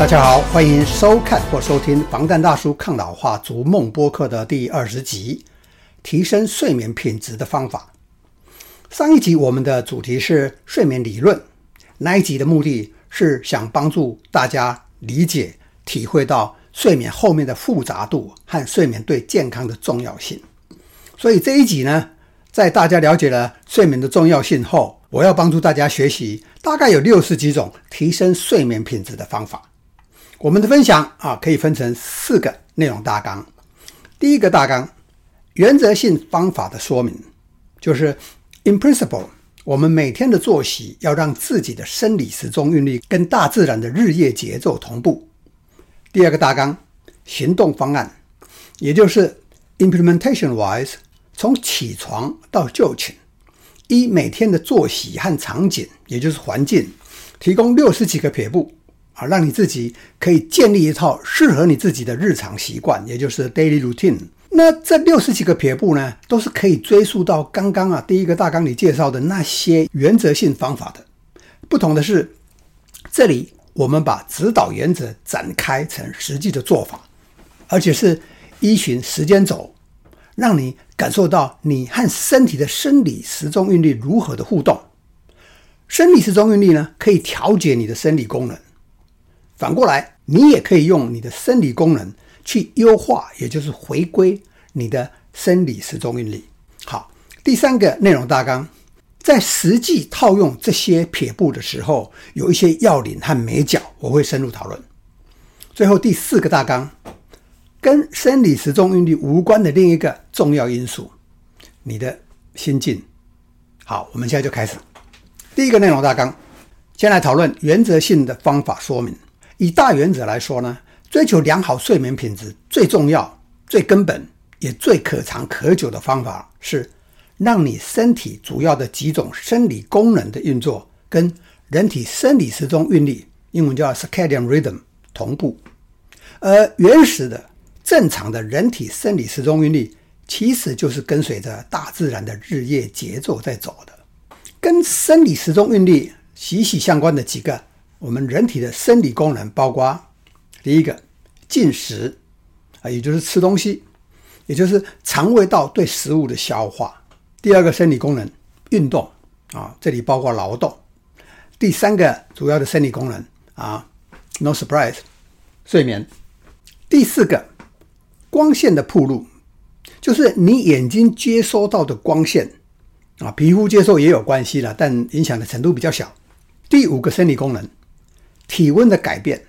大家好，欢迎收看或收听防弹大叔抗老化逐梦播客的第二十集，提升睡眠品质的方法。上一集我们的主题是睡眠理论，那一集的目的是想帮助大家理解、体会到睡眠后面的复杂度和睡眠对健康的重要性。所以这一集呢，在大家了解了睡眠的重要性后，我要帮助大家学习大概有六十几种提升睡眠品质的方法。我们的分享啊，可以分成四个内容大纲。第一个大纲，原则性方法的说明，就是 in principle，我们每天的作息要让自己的生理时钟韵律跟大自然的日夜节奏同步。第二个大纲，行动方案，也就是 implementation wise，从起床到就寝，依每天的作息和场景，也就是环境，提供六十几个撇步。啊，让你自己可以建立一套适合你自己的日常习惯，也就是 daily routine。那这六十几个撇步呢，都是可以追溯到刚刚啊第一个大纲里介绍的那些原则性方法的。不同的是，这里我们把指导原则展开成实际的做法，而且是依循时间轴，让你感受到你和身体的生理时钟韵律如何的互动。生理时钟韵律呢，可以调节你的生理功能。反过来，你也可以用你的生理功能去优化，也就是回归你的生理时钟韵律。好，第三个内容大纲，在实际套用这些撇步的时候，有一些要领和眉角，我会深入讨论。最后第四个大纲，跟生理时钟韵律无关的另一个重要因素，你的心境。好，我们现在就开始。第一个内容大纲，先来讨论原则性的方法说明。以大原则来说呢，追求良好睡眠品质最重要、最根本也最可长可久的方法是，让你身体主要的几种生理功能的运作跟人体生理时钟韵律（英文叫 circadian rhythm） 同步。而原始的、正常的人体生理时钟韵律，其实就是跟随着大自然的日夜节奏在走的。跟生理时钟韵律息息相关的几个。我们人体的生理功能包括第一个进食啊，也就是吃东西，也就是肠胃道对食物的消化。第二个生理功能运动啊，这里包括劳动。第三个主要的生理功能啊，no surprise，睡眠。第四个光线的铺路，就是你眼睛接收到的光线啊，皮肤接受也有关系了，但影响的程度比较小。第五个生理功能。体温的改变，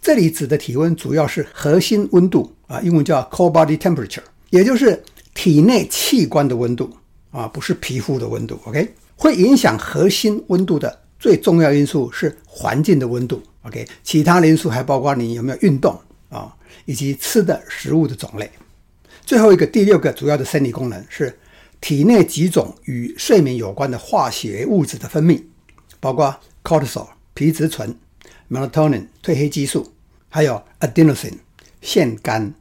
这里指的体温主要是核心温度啊，英文叫 core body temperature，也就是体内器官的温度啊，不是皮肤的温度。OK，会影响核心温度的最重要因素是环境的温度。OK，其他的因素还包括你有没有运动啊，以及吃的食物的种类。最后一个第六个主要的生理功能是体内几种与睡眠有关的化学物质的分泌，包括 cortisol 皮质醇。Melatonin 褪黑激素，还有 adenosine 腺苷。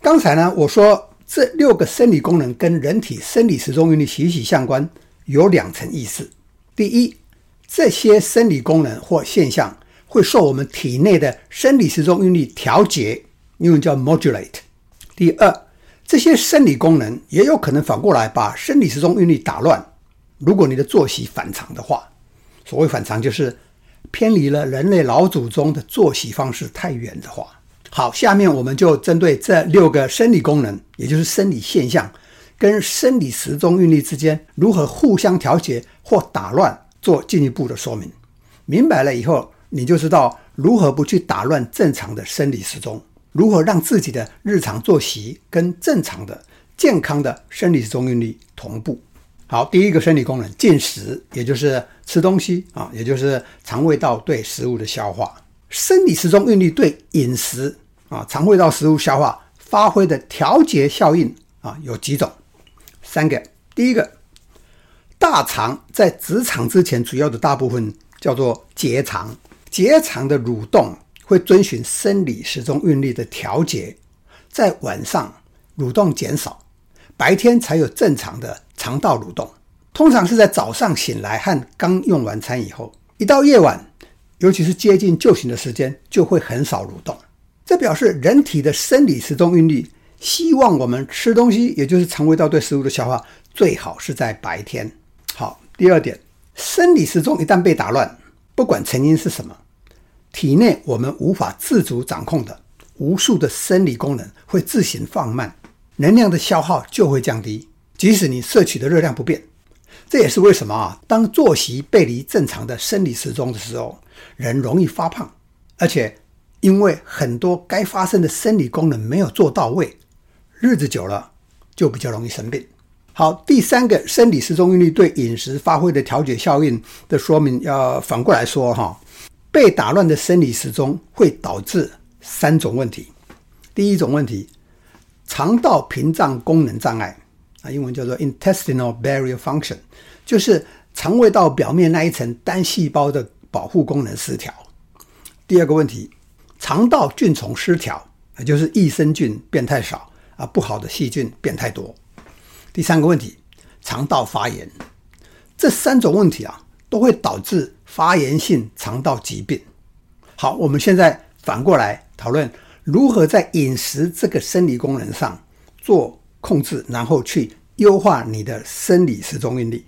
刚才呢，我说这六个生理功能跟人体生理时钟韵律息息相关，有两层意思。第一，这些生理功能或现象会受我们体内的生理时钟韵律调节，英文叫 modulate。第二，这些生理功能也有可能反过来把生理时钟韵律打乱。如果你的作息反常的话，所谓反常就是。偏离了人类老祖宗的作息方式太远的话，好，下面我们就针对这六个生理功能，也就是生理现象，跟生理时钟韵律之间如何互相调节或打乱，做进一步的说明。明白了以后，你就知道如何不去打乱正常的生理时钟，如何让自己的日常作息跟正常的健康的生理时钟韵律同步。好，第一个生理功能，进食，也就是吃东西啊，也就是肠胃道对食物的消化。生理时钟韵律对饮食啊，肠胃道食物消化发挥的调节效应啊，有几种？三个。第一个，大肠在直肠之前主要的大部分叫做结肠，结肠的蠕动会遵循生理时钟韵律的调节，在晚上蠕动减少，白天才有正常的。肠道蠕动通常是在早上醒来和刚用完餐以后，一到夜晚，尤其是接近就寝的时间，就会很少蠕动。这表示人体的生理时钟韵律希望我们吃东西，也就是肠胃道对食物的消化，最好是在白天。好，第二点，生理时钟一旦被打乱，不管成因是什么，体内我们无法自主掌控的无数的生理功能会自行放慢，能量的消耗就会降低，即使你摄取的热量不变。这也是为什么啊，当作息背离正常的生理时钟的时候，人容易发胖，而且因为很多该发生的生理功能没有做到位，日子久了就比较容易生病。好，第三个生理时钟韵律对饮食发挥的调节效应的说明，要反过来说哈，被打乱的生理时钟会导致三种问题。第一种问题，肠道屏障功能障碍。啊，英文叫做 intestinal barrier function，就是肠胃道表面那一层单细胞的保护功能失调。第二个问题，肠道菌丛失调，也就是益生菌变太少啊，不好的细菌变太多。第三个问题，肠道发炎。这三种问题啊，都会导致发炎性肠道疾病。好，我们现在反过来讨论如何在饮食这个生理功能上做。控制，然后去优化你的生理时钟韵律。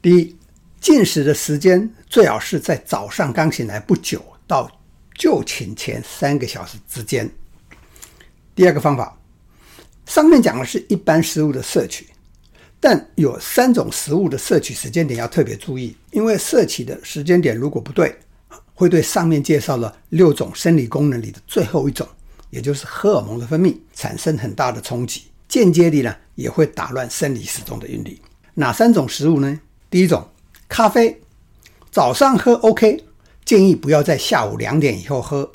第一，进食的时间最好是在早上刚醒来不久到就寝前三个小时之间。第二个方法，上面讲的是一般食物的摄取，但有三种食物的摄取时间点要特别注意，因为摄取的时间点如果不对，会对上面介绍了六种生理功能里的最后一种。也就是荷尔蒙的分泌产生很大的冲击，间接地呢也会打乱生理时钟的韵律。哪三种食物呢？第一种，咖啡，早上喝 OK，建议不要在下午两点以后喝。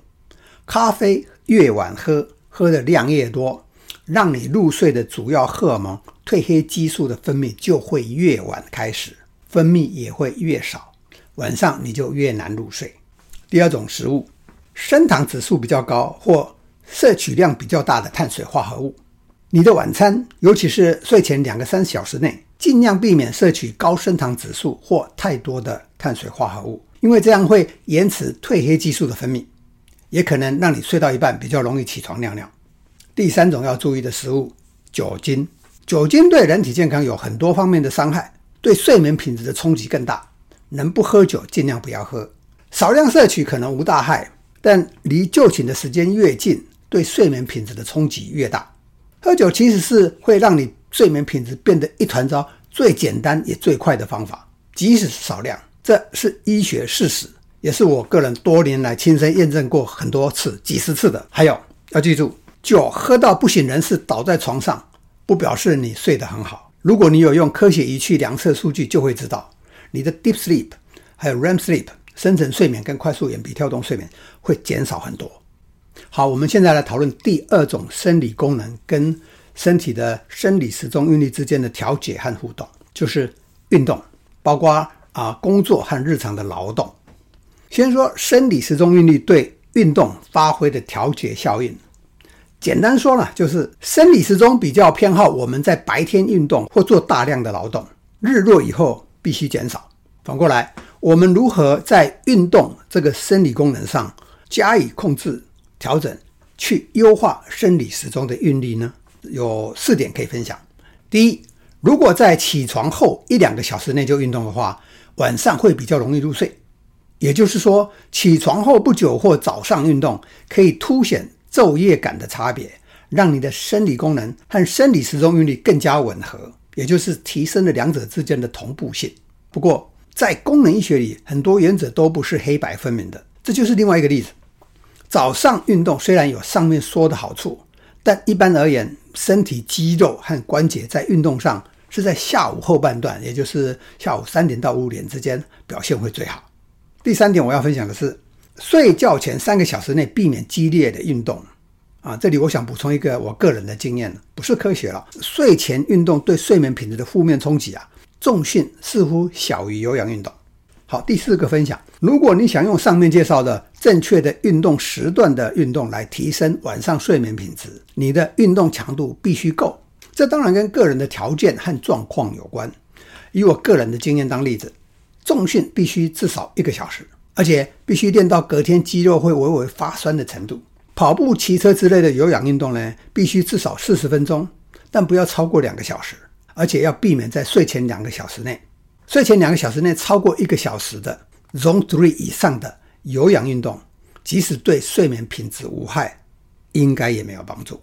咖啡越晚喝，喝的量越多，让你入睡的主要荷尔蒙褪黑激素的分泌就会越晚开始，分泌也会越少，晚上你就越难入睡。第二种食物，升糖指数比较高或摄取量比较大的碳水化合物，你的晚餐，尤其是睡前两个三小时内，尽量避免摄取高升糖指数或太多的碳水化合物，因为这样会延迟褪黑激素的分泌，也可能让你睡到一半比较容易起床尿尿。第三种要注意的食物，酒精，酒精对人体健康有很多方面的伤害，对睡眠品质的冲击更大。能不喝酒尽量不要喝，少量摄取可能无大害，但离就寝的时间越近。对睡眠品质的冲击越大，喝酒其实是会让你睡眠品质变得一团糟，最简单也最快的方法，即使是少量，这是医学事实，也是我个人多年来亲身验证过很多次、几十次的。还有要记住，酒喝到不省人事倒在床上，不表示你睡得很好。如果你有用科学仪器量测数据，就会知道你的 deep sleep 还有 REM sleep 深层睡眠跟快速眼皮跳动睡眠会减少很多。好，我们现在来讨论第二种生理功能跟身体的生理时钟韵律之间的调节和互动，就是运动，包括啊工作和日常的劳动。先说生理时钟韵律对运动发挥的调节效应，简单说呢，就是生理时钟比较偏好我们在白天运动或做大量的劳动，日落以后必须减少。反过来，我们如何在运动这个生理功能上加以控制？调整去优化生理时钟的韵律呢，有四点可以分享。第一，如果在起床后一两个小时内就运动的话，晚上会比较容易入睡。也就是说，起床后不久或早上运动，可以凸显昼夜感的差别，让你的生理功能和生理时钟韵律更加吻合，也就是提升了两者之间的同步性。不过，在功能医学里，很多原则都不是黑白分明的，这就是另外一个例子。早上运动虽然有上面说的好处，但一般而言，身体肌肉和关节在运动上是在下午后半段，也就是下午三点到五点之间表现会最好。第三点我要分享的是，睡觉前三个小时内避免激烈的运动。啊，这里我想补充一个我个人的经验，不是科学了。睡前运动对睡眠品质的负面冲击啊，重训似乎小于有氧运动。好，第四个分享。如果你想用上面介绍的正确的运动时段的运动来提升晚上睡眠品质，你的运动强度必须够。这当然跟个人的条件和状况有关。以我个人的经验当例子，重训必须至少一个小时，而且必须练到隔天肌肉会微微发酸的程度。跑步、骑车之类的有氧运动呢，必须至少四十分钟，但不要超过两个小时，而且要避免在睡前两个小时内。睡前两个小时内超过一个小时的 Zone Three 以上的有氧运动，即使对睡眠品质无害，应该也没有帮助。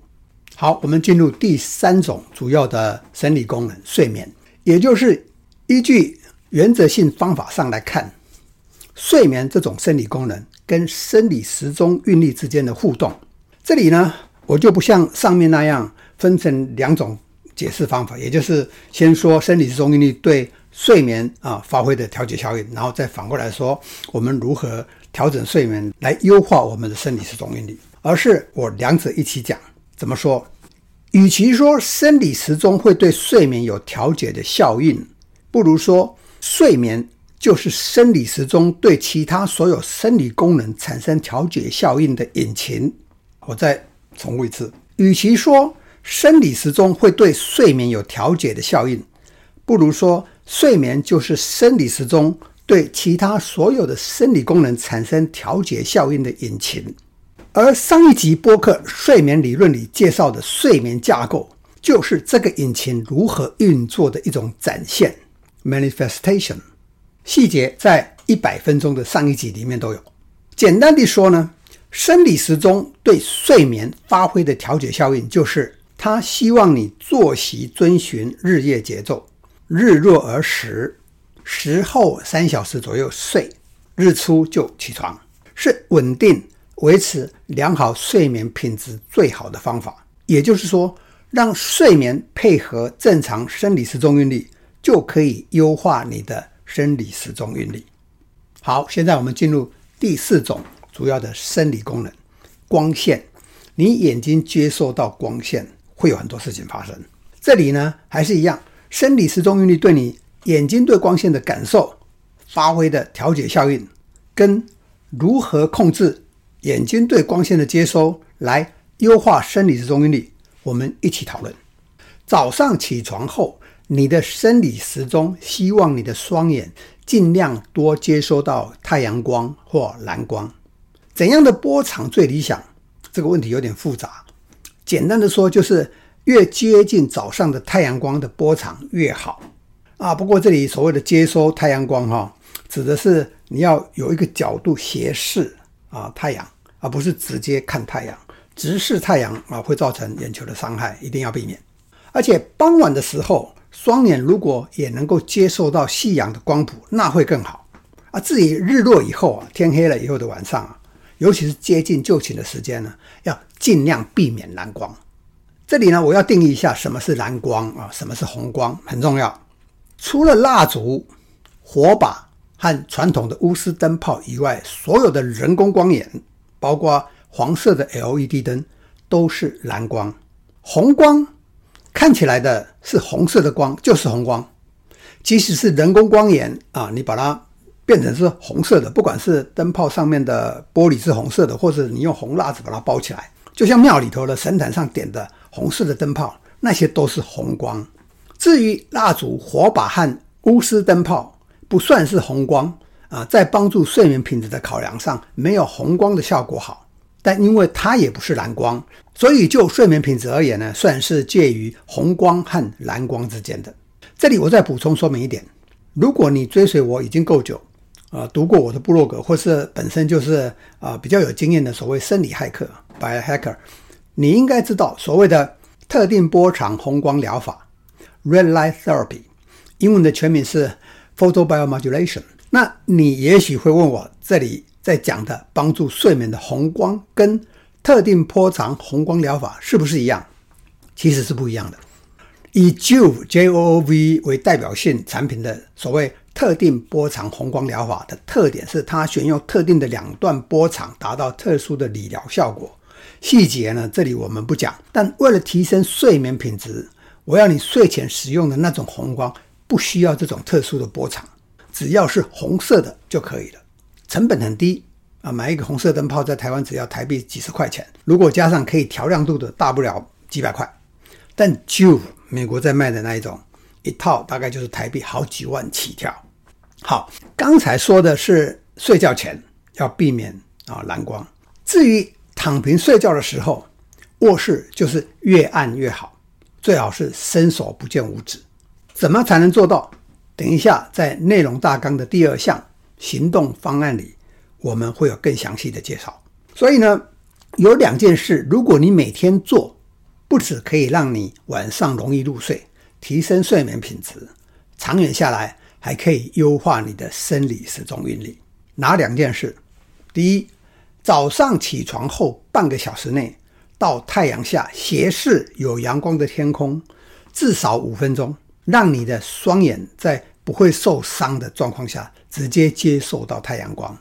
好，我们进入第三种主要的生理功能——睡眠，也就是依据原则性方法上来看，睡眠这种生理功能。跟生理时钟韵律之间的互动，这里呢，我就不像上面那样分成两种解释方法，也就是先说生理时钟韵律对睡眠啊发挥的调节效应，然后再反过来说我们如何调整睡眠来优化我们的生理时钟韵律，而是我两者一起讲。怎么说？与其说生理时钟会对睡眠有调节的效应，不如说睡眠。就是生理时钟对其他所有生理功能产生调节效应的引擎。我再重复一次，与其说生理时钟会对睡眠有调节的效应，不如说睡眠就是生理时钟对其他所有的生理功能产生调节效应的引擎。而上一集播客睡眠理论里介绍的睡眠架构，就是这个引擎如何运作的一种展现 （manifestation）。细节在一百分钟的上一集里面都有。简单的说呢，生理时钟对睡眠发挥的调节效应，就是它希望你作息遵循日夜节奏，日落而食，食后三小时左右睡，日出就起床，是稳定维持良好睡眠品质最好的方法。也就是说，让睡眠配合正常生理时钟韵律，就可以优化你的。生理时钟韵律。好，现在我们进入第四种主要的生理功能——光线。你眼睛接受到光线，会有很多事情发生。这里呢，还是一样，生理时钟韵律对你眼睛对光线的感受发挥的调节效应，跟如何控制眼睛对光线的接收来优化生理时钟韵律，我们一起讨论。早上起床后。你的生理时钟希望你的双眼尽量多接收到太阳光或蓝光。怎样的波长最理想？这个问题有点复杂。简单的说，就是越接近早上的太阳光的波长越好啊。不过这里所谓的接收太阳光，哈，指的是你要有一个角度斜视啊太阳，而不是直接看太阳。直视太阳啊会造成眼球的伤害，一定要避免。而且傍晚的时候。双眼如果也能够接受到夕阳的光谱，那会更好啊。至于日落以后啊，天黑了以后的晚上啊，尤其是接近就寝的时间呢，要尽量避免蓝光。这里呢，我要定义一下什么是蓝光啊，什么是红光，很重要。除了蜡烛、火把和传统的钨丝灯泡以外，所有的人工光源，包括黄色的 LED 灯，都是蓝光。红光。看起来的是红色的光，就是红光。即使是人工光源啊，你把它变成是红色的，不管是灯泡上面的玻璃是红色的，或者你用红蜡纸把它包起来，就像庙里头的神坛上点的红色的灯泡，那些都是红光。至于蜡烛、火把和钨丝灯泡，不算是红光啊，在帮助睡眠品质的考量上，没有红光的效果好。但因为它也不是蓝光，所以就睡眠品质而言呢，算是介于红光和蓝光之间的。这里我再补充说明一点：如果你追随我已经够久，啊、呃，读过我的部落格，或是本身就是啊、比较有经验的所谓生理骇客 （biohacker），你应该知道所谓的特定波长红光疗法 （red light therapy），英文的全名是 photobiomodulation。那你也许会问我，这里。在讲的帮助睡眠的红光跟特定波长红光疗法是不是一样？其实是不一样的。以 Jove J O V 为代表性产品的所谓特定波长红光疗法的特点是，它选用特定的两段波长，达到特殊的理疗效果。细节呢，这里我们不讲。但为了提升睡眠品质，我要你睡前使用的那种红光不需要这种特殊的波长，只要是红色的就可以了。成本很低啊，买一个红色灯泡在台湾只要台币几十块钱，如果加上可以调亮度的，大不了几百块。但就美国在卖的那一种，一套大概就是台币好几万起跳。好，刚才说的是睡觉前，要避免啊蓝光。至于躺平睡觉的时候，卧室就是越暗越好，最好是伸手不见五指。怎么才能做到？等一下在内容大纲的第二项行动方案里，我们会有更详细的介绍。所以呢，有两件事，如果你每天做，不止可以让你晚上容易入睡，提升睡眠品质，长远下来还可以优化你的生理时钟韵律。哪两件事？第一，早上起床后半个小时内，到太阳下斜视有阳光的天空，至少五分钟，让你的双眼在不会受伤的状况下，直接接受到太阳光。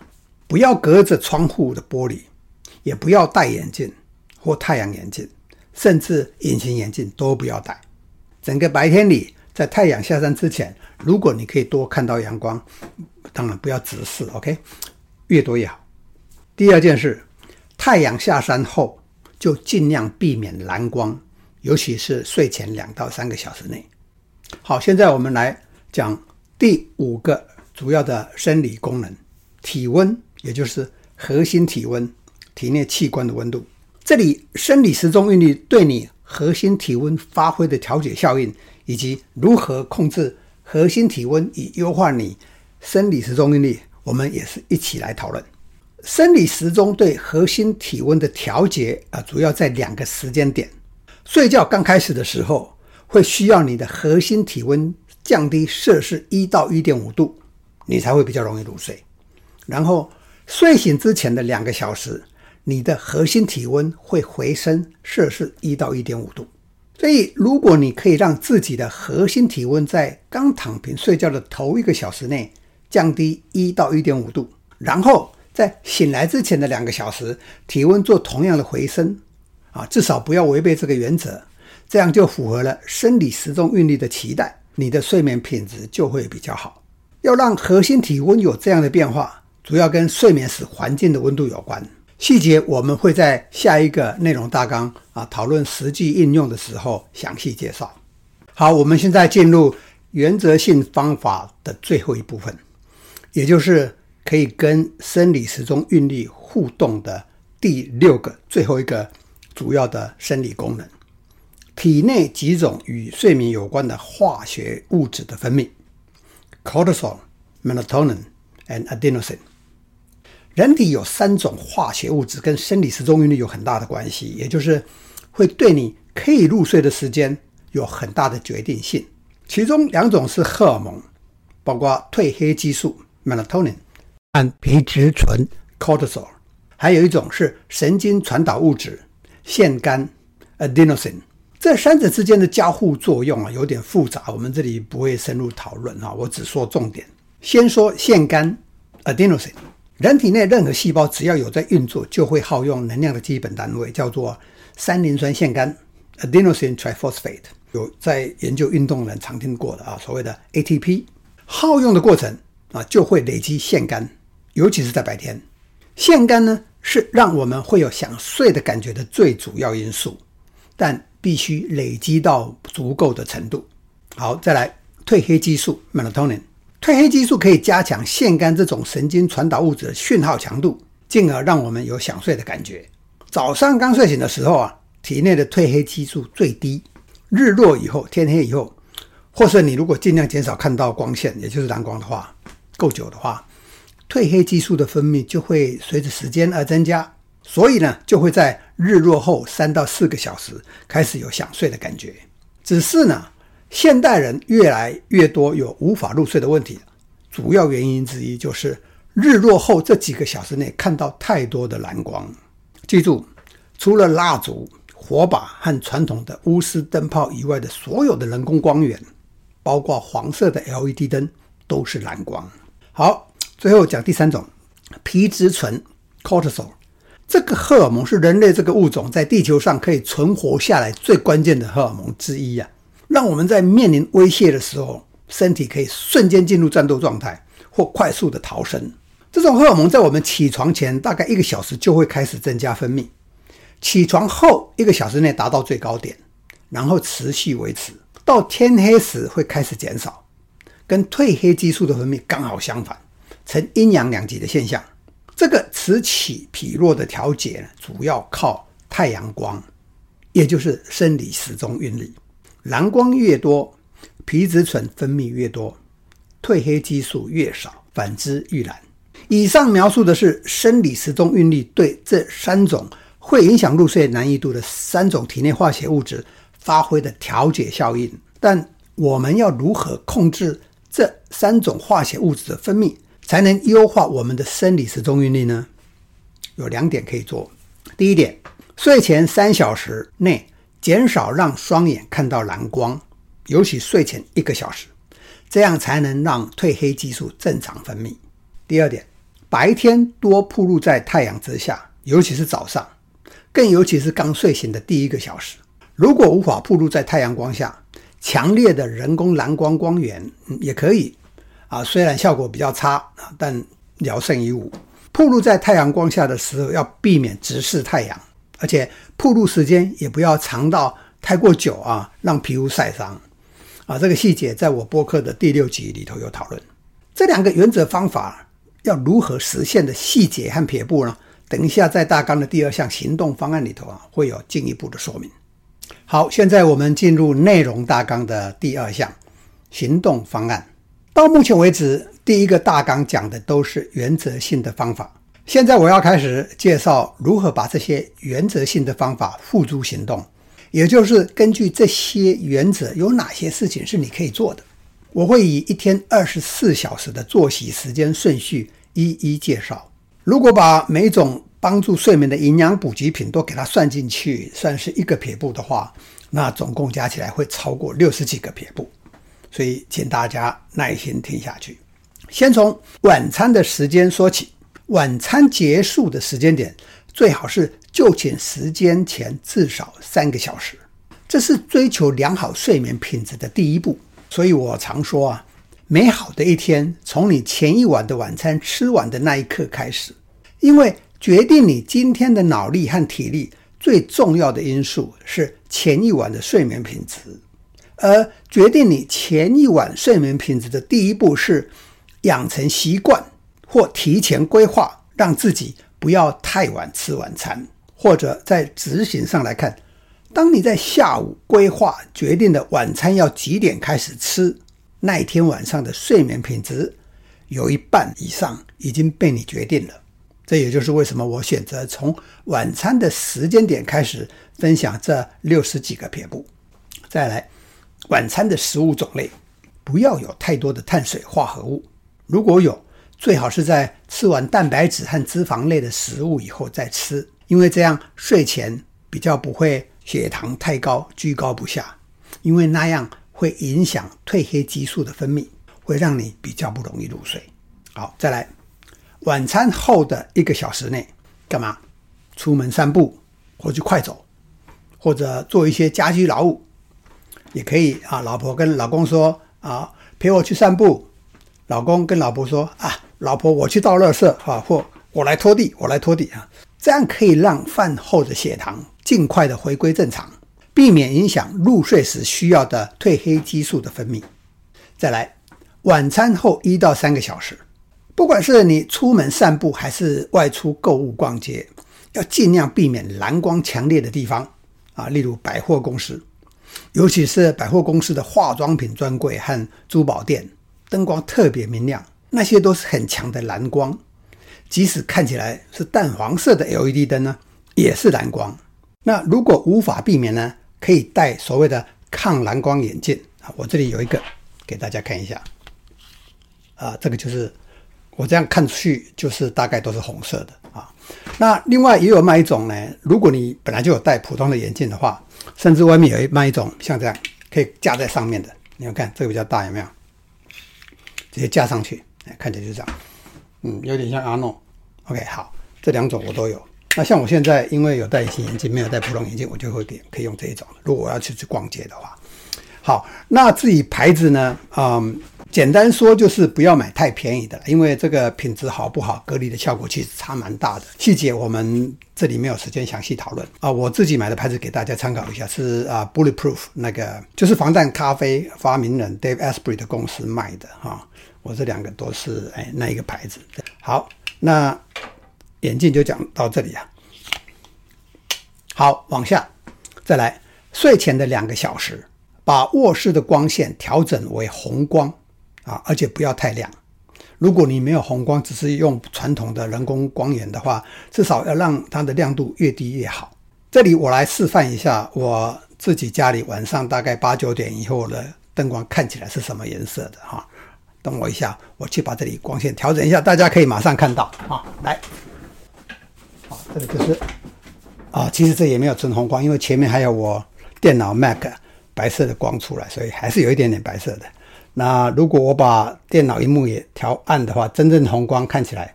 不要隔着窗户的玻璃，也不要戴眼镜或太阳眼镜，甚至隐形眼镜都不要戴。整个白天里，在太阳下山之前，如果你可以多看到阳光，当然不要直视，OK，越多越好。第二件事，太阳下山后。就尽量避免蓝光，尤其是睡前两到三个小时内。好，现在我们来讲第五个主要的生理功能——体温，也就是核心体温，体内器官的温度。这里生理时钟韵律对你核心体温发挥的调节效应，以及如何控制核心体温以优化你生理时钟韵律，我们也是一起来讨论。生理时钟对核心体温的调节啊，主要在两个时间点。睡觉刚开始的时候，会需要你的核心体温降低摄氏一到一点五度，你才会比较容易入睡。然后睡醒之前的两个小时，你的核心体温会回升摄氏一到一点五度。所以，如果你可以让自己的核心体温在刚躺平睡觉的头一个小时内降低一到一点五度，然后在醒来之前的两个小时，体温做同样的回升，啊，至少不要违背这个原则，这样就符合了生理时钟韵律的期待，你的睡眠品质就会比较好。要让核心体温有这样的变化，主要跟睡眠时环境的温度有关。细节我们会在下一个内容大纲啊讨论实际应用的时候详细介绍。好，我们现在进入原则性方法的最后一部分，也就是。可以跟生理时钟韵律互动的第六个、最后一个主要的生理功能，体内几种与睡眠有关的化学物质的分泌：cortisol、melatonin and adenosine。人体有三种化学物质跟生理时钟韵律有很大的关系，也就是会对你可以入睡的时间有很大的决定性。其中两种是荷尔蒙，包括褪黑激素 melatonin。皮质醇 （cortisol），还有一种是神经传导物质腺苷 （adenosine）。这三者之间的交互作用啊，有点复杂，我们这里不会深入讨论啊，我只说重点。先说腺苷 （adenosine），人体内任何细胞只要有在运作，就会耗用能量的基本单位叫做三磷酸腺苷 （adenosine triphosphate）。有在研究运动人常听过的啊，所谓的 ATP。耗用的过程啊，就会累积腺苷。尤其是在白天，腺苷呢是让我们会有想睡的感觉的最主要因素，但必须累积到足够的程度。好，再来褪黑激素 （melatonin）。褪黑激素可以加强腺苷这种神经传导物质的讯号强度，进而让我们有想睡的感觉。早上刚睡醒的时候啊，体内的褪黑激素最低。日落以后、天黑以后，或是你如果尽量减少看到光线，也就是蓝光的话，够久的话。褪黑激素的分泌就会随着时间而增加，所以呢，就会在日落后三到四个小时开始有想睡的感觉。只是呢，现代人越来越多有无法入睡的问题，主要原因之一就是日落后这几个小时内看到太多的蓝光。记住，除了蜡烛、火把和传统的钨丝灯泡以外的所有的人工光源，包括黄色的 LED 灯，都是蓝光。好。最后讲第三种，皮质醇 （cortisol）。这个荷尔蒙是人类这个物种在地球上可以存活下来最关键的荷尔蒙之一啊，让我们在面临威胁的时候，身体可以瞬间进入战斗状态或快速的逃生。这种荷尔蒙在我们起床前大概一个小时就会开始增加分泌，起床后一个小时内达到最高点，然后持续维持到天黑时会开始减少，跟褪黑激素的分泌刚好相反。呈阴阳两极的现象，这个此起彼落的调节呢，主要靠太阳光，也就是生理时钟韵律。蓝光越多，皮质醇分泌越多，褪黑激素越少，反之愈然。以上描述的是生理时钟韵律对这三种会影响入睡难易度的三种体内化学物质发挥的调节效应。但我们要如何控制这三种化学物质的分泌，才能优化我们的生理时钟韵律呢？有两点可以做。第一点，睡前三小时内减少让双眼看到蓝光。尤其睡前一个小时，这样才能让褪黑激素正常分泌。第二点，白天多曝露在太阳之下，尤其是早上，更尤其是刚睡醒的第一个小时。如果无法暴露在太阳光下，强烈的人工蓝光光源也可以啊，虽然效果比较差啊，但聊胜于无。暴露在太阳光下的时候，要避免直视太阳，而且暴露时间也不要长到太过久啊，让皮肤晒伤。啊，这个细节在我播客的第六集里头有讨论。这两个原则方法要如何实现的细节和撇步呢？等一下在大纲的第二项行动方案里头啊，会有进一步的说明。好，现在我们进入内容大纲的第二项行动方案。到目前为止，第一个大纲讲的都是原则性的方法。现在我要开始介绍如何把这些原则性的方法付诸行动。也就是根据这些原则，有哪些事情是你可以做的？我会以一天二十四小时的作息时间顺序一一介绍。如果把每种帮助睡眠的营养补给品都给它算进去，算是一个撇步的话，那总共加起来会超过六十几个撇步。所以，请大家耐心听下去。先从晚餐的时间说起，晚餐结束的时间点。最好是就寝时间前至少三个小时，这是追求良好睡眠品质的第一步。所以我常说啊，美好的一天从你前一晚的晚餐吃完的那一刻开始，因为决定你今天的脑力和体力最重要的因素是前一晚的睡眠品质，而决定你前一晚睡眠品质的第一步是养成习惯或提前规划，让自己。不要太晚吃晚餐，或者在执行上来看，当你在下午规划决定的晚餐要几点开始吃，那一天晚上的睡眠品质有一半以上已经被你决定了。这也就是为什么我选择从晚餐的时间点开始分享这六十几个撇步。再来，晚餐的食物种类不要有太多的碳水化合物，如果有。最好是在吃完蛋白质和脂肪类的食物以后再吃，因为这样睡前比较不会血糖太高，居高不下，因为那样会影响褪黑激素的分泌，会让你比较不容易入睡。好，再来，晚餐后的一个小时内干嘛？出门散步，或去快走，或者做一些家居劳务，也可以啊。老婆跟老公说啊，陪我去散步。老公跟老婆说啊。老婆，我去倒垃圾啊，或我来拖地，我来拖地啊，这样可以让饭后的血糖尽快的回归正常，避免影响入睡时需要的褪黑激素的分泌。再来，晚餐后一到三个小时，不管是你出门散步还是外出购物逛街，要尽量避免蓝光强烈的地方啊，例如百货公司，尤其是百货公司的化妆品专柜和珠宝店，灯光特别明亮。那些都是很强的蓝光，即使看起来是淡黄色的 LED 灯呢，也是蓝光。那如果无法避免呢，可以戴所谓的抗蓝光眼镜啊。我这里有一个，给大家看一下。啊，这个就是我这样看出去，就是大概都是红色的。那另外也有卖一种呢，如果你本来就有戴普通的眼镜的话，甚至外面有一卖一种像这样可以架在上面的。你们看这个比较大，有没有？直接架上去。看起来就这样，嗯，有点像阿诺。OK，好，这两种我都有。那像我现在因为有戴隐形眼镜，没有戴普通眼镜，我就会给可以用这一种。如果我要去去逛街的话，好，那至于牌子呢？嗯。简单说就是不要买太便宜的，因为这个品质好不好，隔离的效果其实差蛮大的。细节我们这里没有时间详细讨论啊。我自己买的牌子给大家参考一下，是啊，Bulletproof 那个就是防弹咖啡发明人 Dave Asprey 的公司卖的哈。我这两个都是哎那一个牌子。好，那眼镜就讲到这里啊。好，往下再来，睡前的两个小时，把卧室的光线调整为红光啊，而且不要太亮。如果你没有红光，只是用传统的人工光源的话，至少要让它的亮度越低越好。这里我来示范一下我自己家里晚上大概八九点以后的灯光看起来是什么颜色的哈。等我一下，我去把这里光线调整一下，大家可以马上看到啊。来，好，这里就是啊，其实这也没有纯红光，因为前面还有我电脑 Mac 白色的光出来，所以还是有一点点白色的。那如果我把电脑荧幕也调暗的话，真正红光看起来，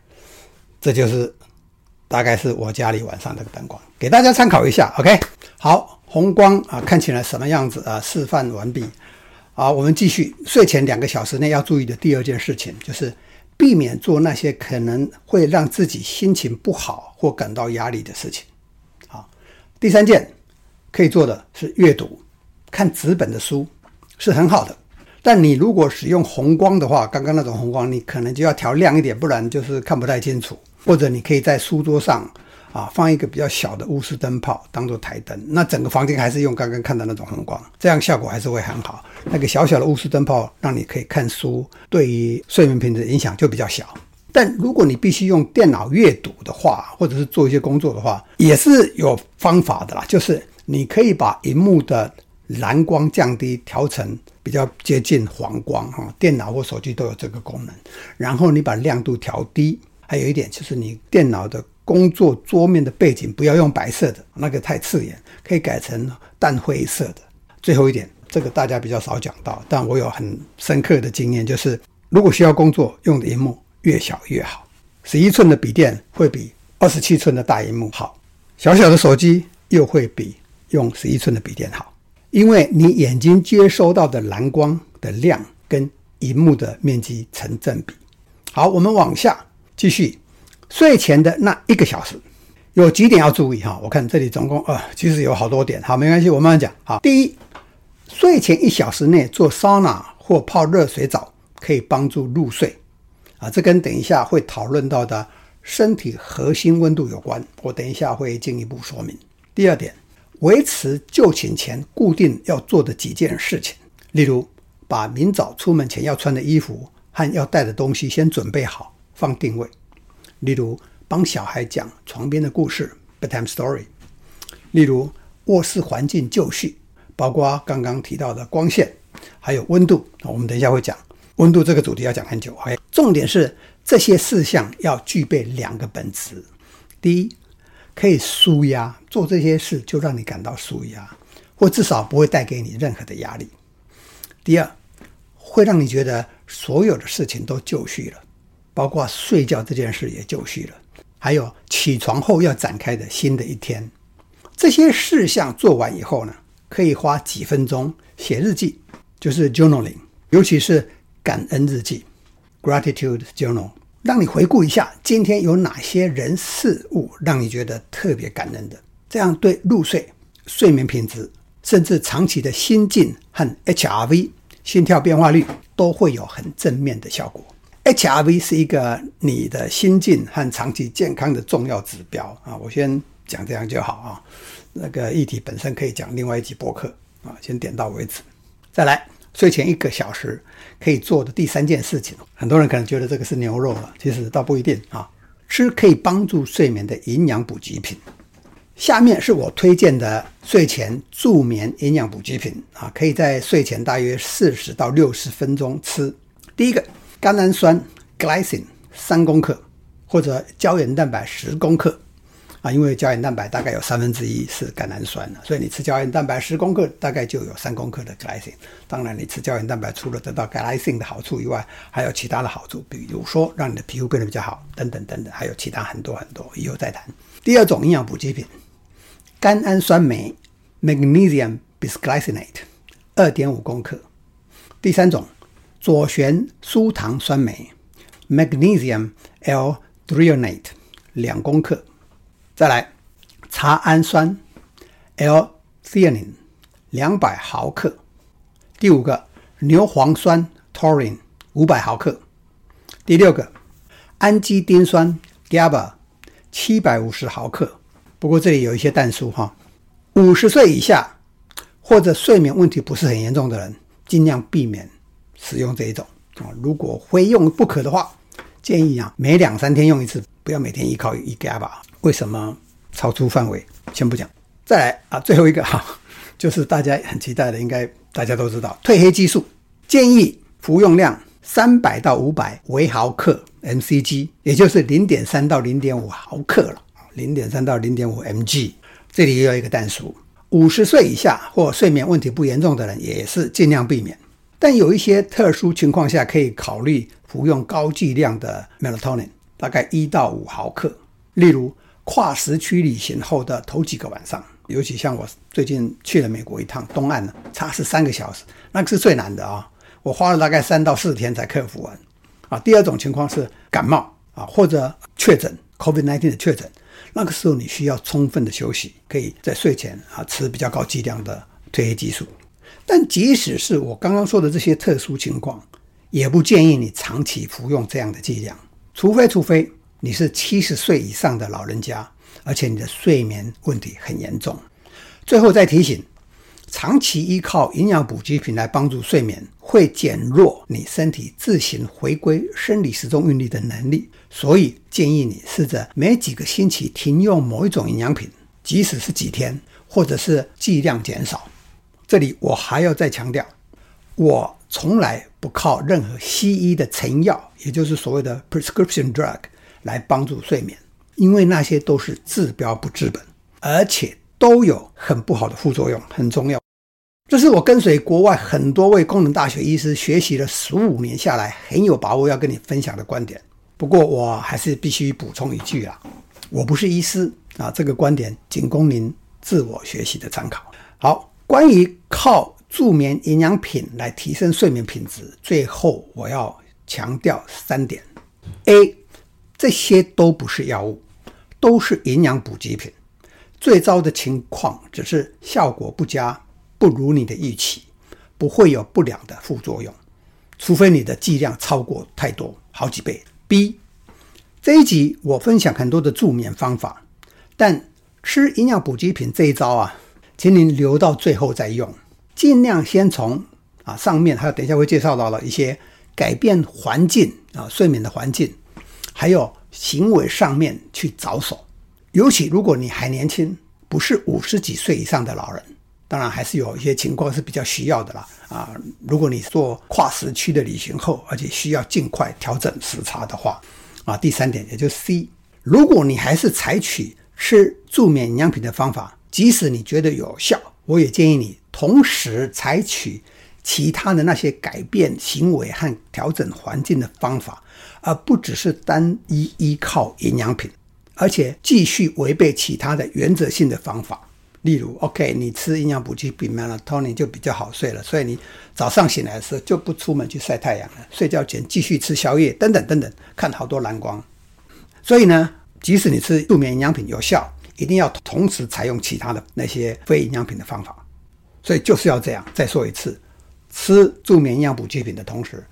这就是大概是我家里晚上这个灯光，给大家参考一下。OK，好，红光啊，看起来什么样子啊？示范完毕。好，我们继续。睡前两个小时内要注意的第二件事情，就是避免做那些可能会让自己心情不好或感到压力的事情。好，第三件可以做的是阅读，看纸本的书是很好的。但你如果使用红光的话，刚刚那种红光，你可能就要调亮一点，不然就是看不太清楚。或者你可以在书桌上啊放一个比较小的钨丝灯泡当做台灯，那整个房间还是用刚刚看的那种红光，这样效果还是会很好。那个小小的钨丝灯泡让你可以看书，对于睡眠品质影响就比较小。但如果你必须用电脑阅读的话，或者是做一些工作的话，也是有方法的啦，就是你可以把荧幕的蓝光降低，调成比较接近黄光哈，电脑或手机都有这个功能。然后你把亮度调低，还有一点就是你电脑的工作桌面的背景不要用白色的，那个太刺眼，可以改成淡灰色的。最后一点，这个大家比较少讲到，但我有很深刻的经验，就是如果需要工作，用的荧幕越小越好。十一寸的笔电会比二十七寸的大荧幕好，小小的手机又会比用十一寸的笔电好。因为你眼睛接收到的蓝光的量跟荧幕的面积成正比。好，我们往下继续。睡前的那一个小时，有几点要注意哈。我看这里总共啊，其实有好多点。好，没关系，我慢慢讲。好，第一，睡前一小时内做桑拿或泡热水澡可以帮助入睡啊。这跟等一下会讨论到的身体核心温度有关。我等一下会进一步说明。第二点。维持就寝前固定要做的几件事情，例如把明早出门前要穿的衣服和要带的东西先准备好，放定位；例如帮小孩讲床边的故事 （bedtime story）；例如卧室环境就绪，包括刚刚提到的光线，还有温度。我们等一下会讲温度这个主题，要讲很久。OK，重点是这些事项要具备两个本质：第一，可以舒压，做这些事就让你感到舒压，或至少不会带给你任何的压力。第二，会让你觉得所有的事情都就绪了，包括睡觉这件事也就绪了，还有起床后要展开的新的一天。这些事项做完以后呢，可以花几分钟写日记，就是 journaling，尤其是感恩日记 （gratitude journal）。让你回顾一下今天有哪些人事物让你觉得特别感恩的，这样对入睡、睡眠品质，甚至长期的心境和 HRV 心跳变化率都会有很正面的效果。HRV 是一个你的心境和长期健康的重要指标啊。我先讲这样就好啊。那个议题本身可以讲另外一集播客啊，先点到为止。再来。睡前一个小时可以做的第三件事情，很多人可能觉得这个是牛肉了，其实倒不一定啊。吃可以帮助睡眠的营养补给品。下面是我推荐的睡前助眠营养补给品啊，可以在睡前大约四十到六十分钟吃。第一个，甘氨酸 （glycine） 三公克，或者胶原蛋白十公克。啊，因为胶原蛋白大概有三分之一是甘氨酸的，所以你吃胶原蛋白十公克，大概就有三公克的 glycine。当然，你吃胶原蛋白除了得到 glycine 的好处以外，还有其他的好处，比如说让你的皮肤变得比较好，等等等等，还有其他很多很多，以后再谈。第二种营养补给品，甘氨酸酶 （magnesium bisglycinate） 二点五公克。第三种左旋苏糖酸酶 （magnesium L-threonate） 两公克。再来，茶氨酸 L-theanine 两百毫克。第五个，牛磺酸 taurine 五百毫克。第六个，氨基丁酸 GABA 七百五十毫克。不过这里有一些淡书哈，五十岁以下或者睡眠问题不是很严重的人，尽量避免使用这一种啊。如果非用不可的话，建议啊每两三天用一次，不要每天依靠一 GABA。为什么超出范围？先不讲。再来啊，最后一个哈，就是大家很期待的，应该大家都知道，褪黑激素建议服用量三百到五百微毫克 mcg，也就是零点三到零点五毫克了。零点三到零点五 mg，这里也有一个单数，五十岁以下或睡眠问题不严重的人也是尽量避免，但有一些特殊情况下可以考虑服用高剂量的 melatonin，大概一到五毫克。例如跨时区旅行后的头几个晚上，尤其像我最近去了美国一趟，东岸呢，差十三个小时，那个是最难的啊，我花了大概三到四天才克服完。啊，第二种情况是感冒啊，或者确诊 COVID-19 的确诊。那个时候你需要充分的休息，可以在睡前啊吃比较高剂量的褪黑激素。但即使是我刚刚说的这些特殊情况，也不建议你长期服用这样的剂量，除非除非你是七十岁以上的老人家，而且你的睡眠问题很严重。最后再提醒。长期依靠营养补给品来帮助睡眠，会减弱你身体自行回归生理时钟韵律的能力。所以建议你试着每几个星期停用某一种营养品，即使是几天，或者是剂量减少。这里我还要再强调，我从来不靠任何西医的成药，也就是所谓的 prescription drug 来帮助睡眠，因为那些都是治标不治本，而且都有很不好的副作用，很重要。这是我跟随国外很多位功能大学医师学习了十五年下来，很有把握要跟你分享的观点。不过我还是必须补充一句啊，我不是医师啊，这个观点仅供您自我学习的参考。好，关于靠助眠营养品来提升睡眠品质，最后我要强调三点：A，这些都不是药物，都是营养补给品。最糟的情况只是效果不佳。不如你的预期，不会有不良的副作用，除非你的剂量超过太多，好几倍。B 这一集我分享很多的助眠方法，但吃营养补给品这一招啊，请您留到最后再用，尽量先从啊上面还有等一下会介绍到了一些改变环境啊睡眠的环境，还有行为上面去着手，尤其如果你还年轻，不是五十几岁以上的老人。当然还是有一些情况是比较需要的啦啊！如果你做跨时区的旅行后，而且需要尽快调整时差的话，啊，第三点也就是 C，如果你还是采取吃助眠营养品的方法，即使你觉得有效，我也建议你同时采取其他的那些改变行为和调整环境的方法，而不只是单一依靠营养品，而且继续违背其他的原则性的方法。例如，OK，你吃营养补给品 Melatonin 就比较好睡了，所以你早上醒来的时候就不出门去晒太阳了，睡觉前继续吃宵夜，等等等等，看好多蓝光。所以呢，即使你吃助眠营养品有效，一定要同时采用其他的那些非营养品的方法。所以就是要这样。再说一次，吃助眠营养补给品的同时，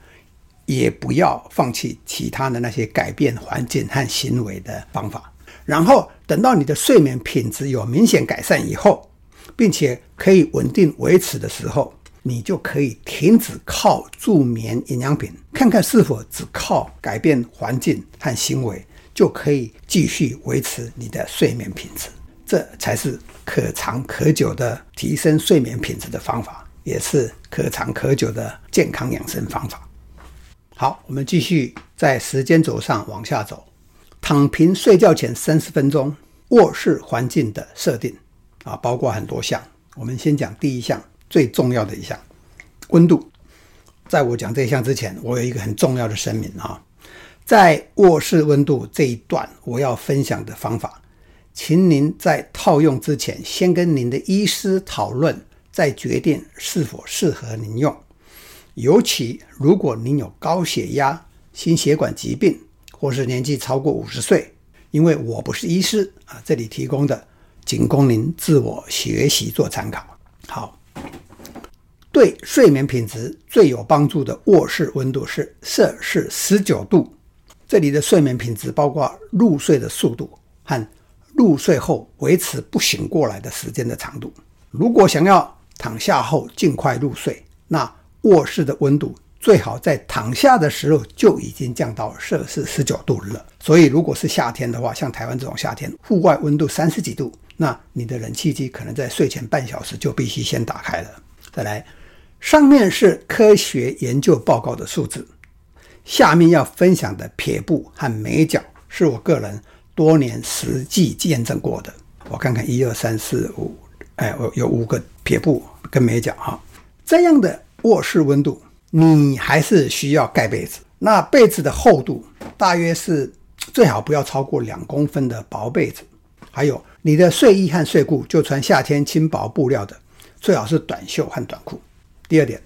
也不要放弃其他的那些改变环境和行为的方法。然后等到你的睡眠品质有明显改善以后，并且可以稳定维持的时候，你就可以停止靠助眠营养品，看看是否只靠改变环境和行为就可以继续维持你的睡眠品质。这才是可长可久的提升睡眠品质的方法，也是可长可久的健康养生方法。好，我们继续在时间轴上往下走。躺平睡觉前三十分钟，卧室环境的设定啊，包括很多项。我们先讲第一项，最重要的一项，温度。在我讲这一项之前，我有一个很重要的声明啊，在卧室温度这一段，我要分享的方法，请您在套用之前，先跟您的医师讨论，再决定是否适合您用。尤其如果您有高血压、心血管疾病。或是年纪超过五十岁，因为我不是医师啊，这里提供的仅供您自我学习做参考。好，对睡眠品质最有帮助的卧室温度是摄氏十九度。这里的睡眠品质包括入睡的速度和入睡后维持不醒过来的时间的长度。如果想要躺下后尽快入睡，那卧室的温度最好在躺下的时候就已经降到摄氏十九度了。所以，如果是夏天的话，像台湾这种夏天，户外温度三十几度，那你的冷气机可能在睡前半小时就必须先打开了。再来，上面是科学研究报告的数字，下面要分享的撇步和眉角是我个人多年实际见证过的。我看看，一二三四五，哎，我有五个撇步跟眉角哈，这样的。卧室温度，你还是需要盖被子。那被子的厚度大约是最好不要超过两公分的薄被子。还有，你的睡衣和睡裤就穿夏天轻薄布料的，最好是短袖和短裤。第二点，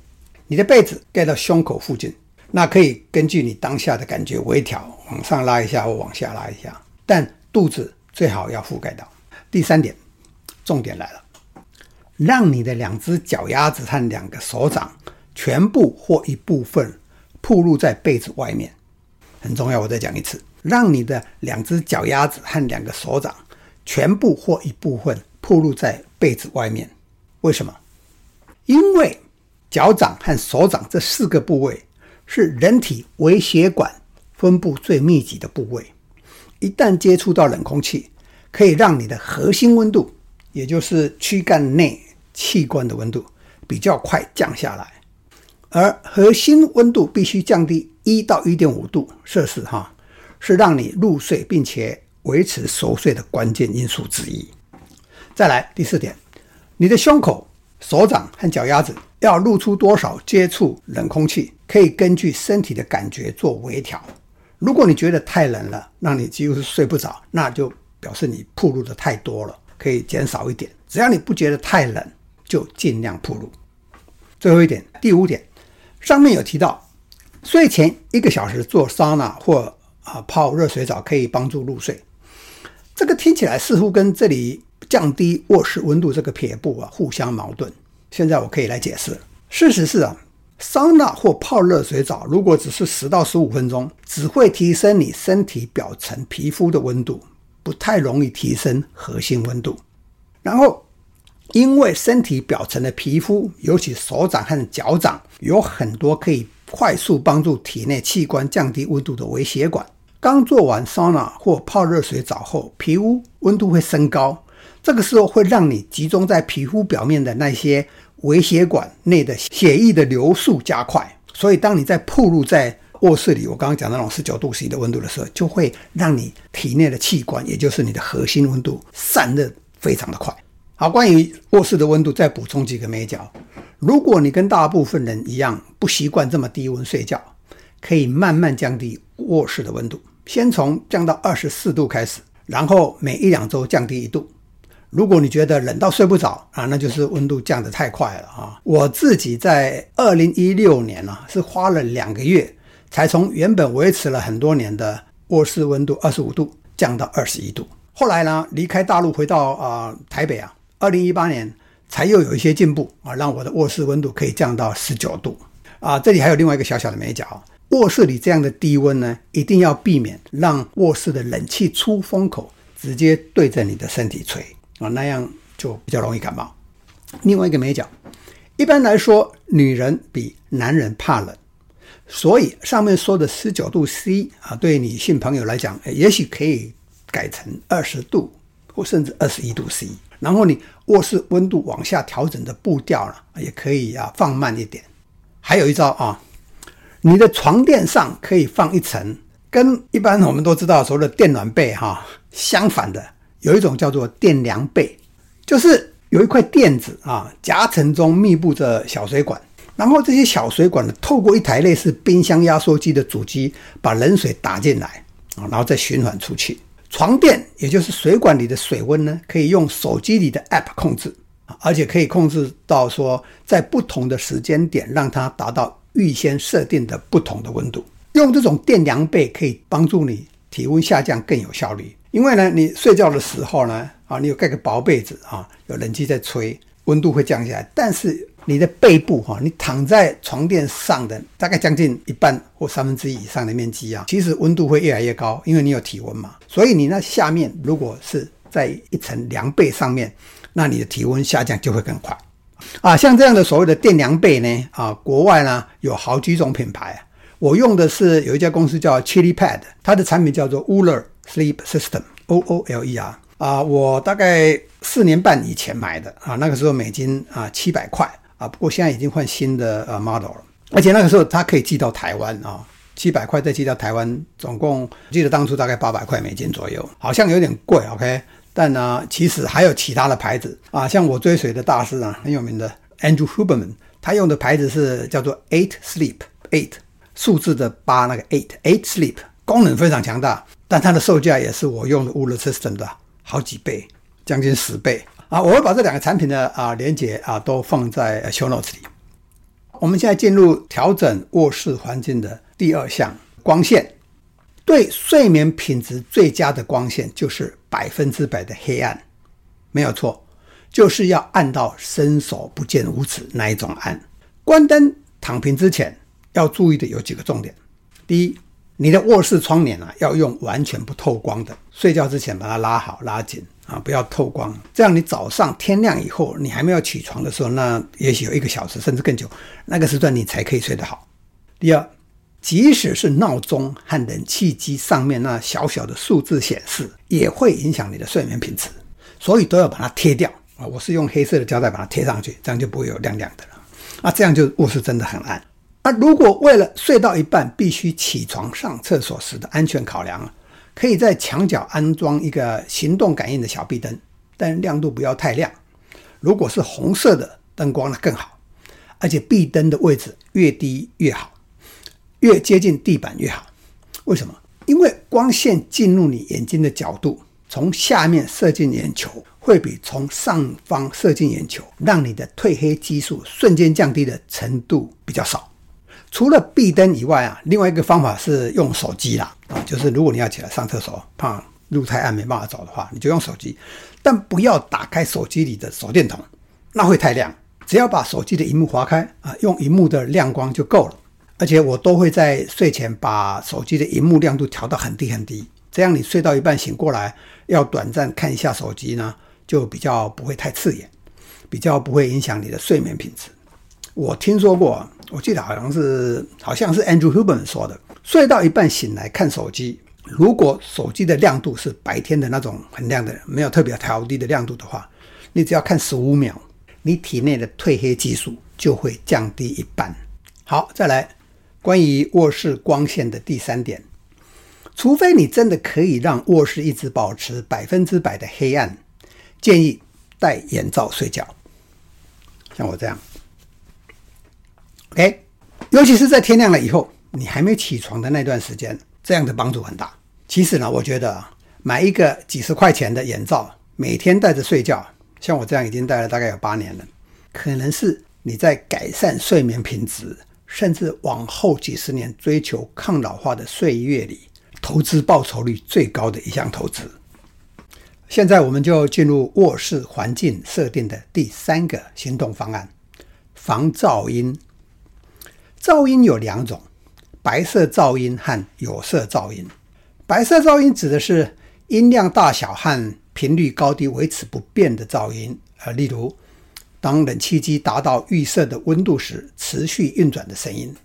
你的被子盖到胸口附近，那可以根据你当下的感觉微调，往上拉一下或往下拉一下，但肚子最好要覆盖到。第三点，重点来了。让你的两只脚丫子和两个手掌全部或一部分暴露在被子外面，很重要。我再讲一次，让你的两只脚丫子和两个手掌全部或一部分暴露在被子外面。为什么？因为脚掌和手掌这四个部位是人体微血管分布最密集的部位，一旦接触到冷空气，可以让你的核心温度，也就是躯干内器官的温度比较快降下来，而核心温度必须降低一到一点五度摄氏，哈，是让你入睡并且维持熟睡的关键因素之一。再来第四点，你的胸口、手掌和脚丫子要露出多少接触冷空气，可以根据身体的感觉做微调。如果你觉得太冷了，让你几乎是睡不着，那就表示你暴露的太多了。可以减少一点，只要你不觉得太冷，就尽量铺路。最后一点，第五点，上面有提到，睡前一个小时做桑拿或啊泡热水澡可以帮助入睡。这个听起来似乎跟这里降低卧室温度这个撇步啊互相矛盾。现在我可以来解释。事实是啊，桑拿或泡热水澡如果只是十到十五分钟，只会提升你身体表层皮肤的温度。不太容易提升核心温度，然后因为身体表层的皮肤，尤其手掌和脚掌，有很多可以快速帮助体内器官降低温度的微血管。刚做完桑拿或泡热水澡后，皮肤温度会升高，这个时候会让你集中在皮肤表面的那些微血管内的血液的流速加快，所以当你在暴露在卧室里，我刚刚讲那种十九度 C 的温度的时候，就会让你体内的器官，也就是你的核心温度散热非常的快。好，关于卧室的温度，再补充几个眉角。如果你跟大部分人一样不习惯这么低温睡觉，可以慢慢降低卧室的温度，先从降到二十四度开始，然后每一两周降低一度。如果你觉得冷到睡不着啊，那就是温度降得太快了啊。我自己在二零一六年啊，是花了两个月。才从原本维持了很多年的卧室温度二十五度降到二十一度。后来呢，离开大陆回到啊、台北啊，二零一八年才又有一些进步啊，让我的卧室温度可以降到十九度啊。这里还有另外一个小小的美角，卧室里这样的低温呢，一定要避免让卧室的冷气出风口直接对着你的身体吹啊，那样就比较容易感冒。另外一个美角，一般来说，女人比男人怕冷。所以上面说的十九度 C 啊，对女性朋友来讲，也许可以改成二十度或甚至二十一度 C。然后你卧室温度往下调整的步调呢，也可以啊放慢一点。还有一招啊，你的床垫上可以放一层，跟一般我们都知道所谓的电暖被哈相反的，有一种叫做电凉被，就是有一块垫子啊，夹层中密布着小水管。然后这些小水管呢，透过一台类似冰箱压缩机的主机，把冷水打进来啊，然后再循环出去。床垫也就是水管里的水温呢，可以用手机里的 App 控制，而且可以控制到说，在不同的时间点让它达到预先设定的不同的温度。用这种电凉被可以帮助你体温下降更有效率，因为呢，你睡觉的时候呢，啊，你有盖个薄被子啊，有冷气在吹，温度会降下来，但是。你的背部哈，你躺在床垫上的大概将近一半或三分之一以上的面积啊，其实温度会越来越高，因为你有体温嘛。所以你那下面如果是在一层凉被上面，那你的体温下降就会更快啊。像这样的所谓的电凉被呢，啊，国外呢有好几种品牌，我用的是有一家公司叫 ChiliPad，它的产品叫做 Ooler Sleep System，O O L E R 啊，我大概四年半以前买的啊，那个时候美金啊七百块。不过现在已经换新的呃 model 了，而且那个时候它可以寄到台湾啊，七百块再寄到台湾，总共记得当初大概八百块美金左右，好像有点贵，OK？但呢，其实还有其他的牌子啊，像我追随的大师啊，很有名的 Andrew Huberman，他用的牌子是叫做 Eight Sleep，Eight 数字的八那个 Eight，Eight Sleep 功能非常强大，但它的售价也是我用的 Ooler System 的好几倍，将近十倍。啊，我会把这两个产品的啊连接啊都放在 show notes 里。我们现在进入调整卧室环境的第二项，光线。对睡眠品质最佳的光线就是百分之百的黑暗，没有错，就是要暗到伸手不见五指那一种暗。关灯躺平之前要注意的有几个重点：第一，你的卧室窗帘啊要用完全不透光的，睡觉之前把它拉好拉紧。啊，不要透光，这样你早上天亮以后，你还没有起床的时候，那也许有一个小时甚至更久，那个时段你才可以睡得好。第二，即使是闹钟和冷气机上面那小小的数字显示，也会影响你的睡眠品质，所以都要把它贴掉啊。我是用黑色的胶带把它贴上去，这样就不会有亮亮的了。啊，这样就卧室真的很暗。啊，如果为了睡到一半必须起床上厕所时的安全考量。可以在墙角安装一个行动感应的小壁灯，但亮度不要太亮。如果是红色的灯光那更好，而且壁灯的位置越低越好，越接近地板越好。为什么？因为光线进入你眼睛的角度，从下面射进眼球，会比从上方射进眼球，让你的褪黑激素瞬间降低的程度比较少。除了壁灯以外啊，另外一个方法是用手机啦就是如果你要起来上厕所，怕路太暗没办法走的话，你就用手机，但不要打开手机里的手电筒，那会太亮。只要把手机的荧幕划开啊，用荧幕的亮光就够了。而且我都会在睡前把手机的荧幕亮度调到很低很低，这样你睡到一半醒过来要短暂看一下手机呢，就比较不会太刺眼，比较不会影响你的睡眠品质。我听说过。我记得好像是好像是 Andrew Huberman 说的，睡到一半醒来看手机，如果手机的亮度是白天的那种很亮的，没有特别调低的亮度的话，你只要看十五秒，你体内的褪黑激素就会降低一半。好，再来关于卧室光线的第三点，除非你真的可以让卧室一直保持百分之百的黑暗，建议戴眼罩睡觉，像我这样。OK，尤其是在天亮了以后，你还没起床的那段时间，这样的帮助很大。其实呢，我觉得买一个几十块钱的眼罩，每天戴着睡觉，像我这样已经戴了大概有八年了，可能是你在改善睡眠品质，甚至往后几十年追求抗老化的岁月里，投资报酬率最高的一项投资。现在我们就进入卧室环境设定的第三个行动方案：防噪音。噪音有两种，白色噪音和有色噪音。白色噪音指的是音量大小和频率高低维持不变的噪音，呃，例如当冷气机达到预设的温度时持续运转的声音。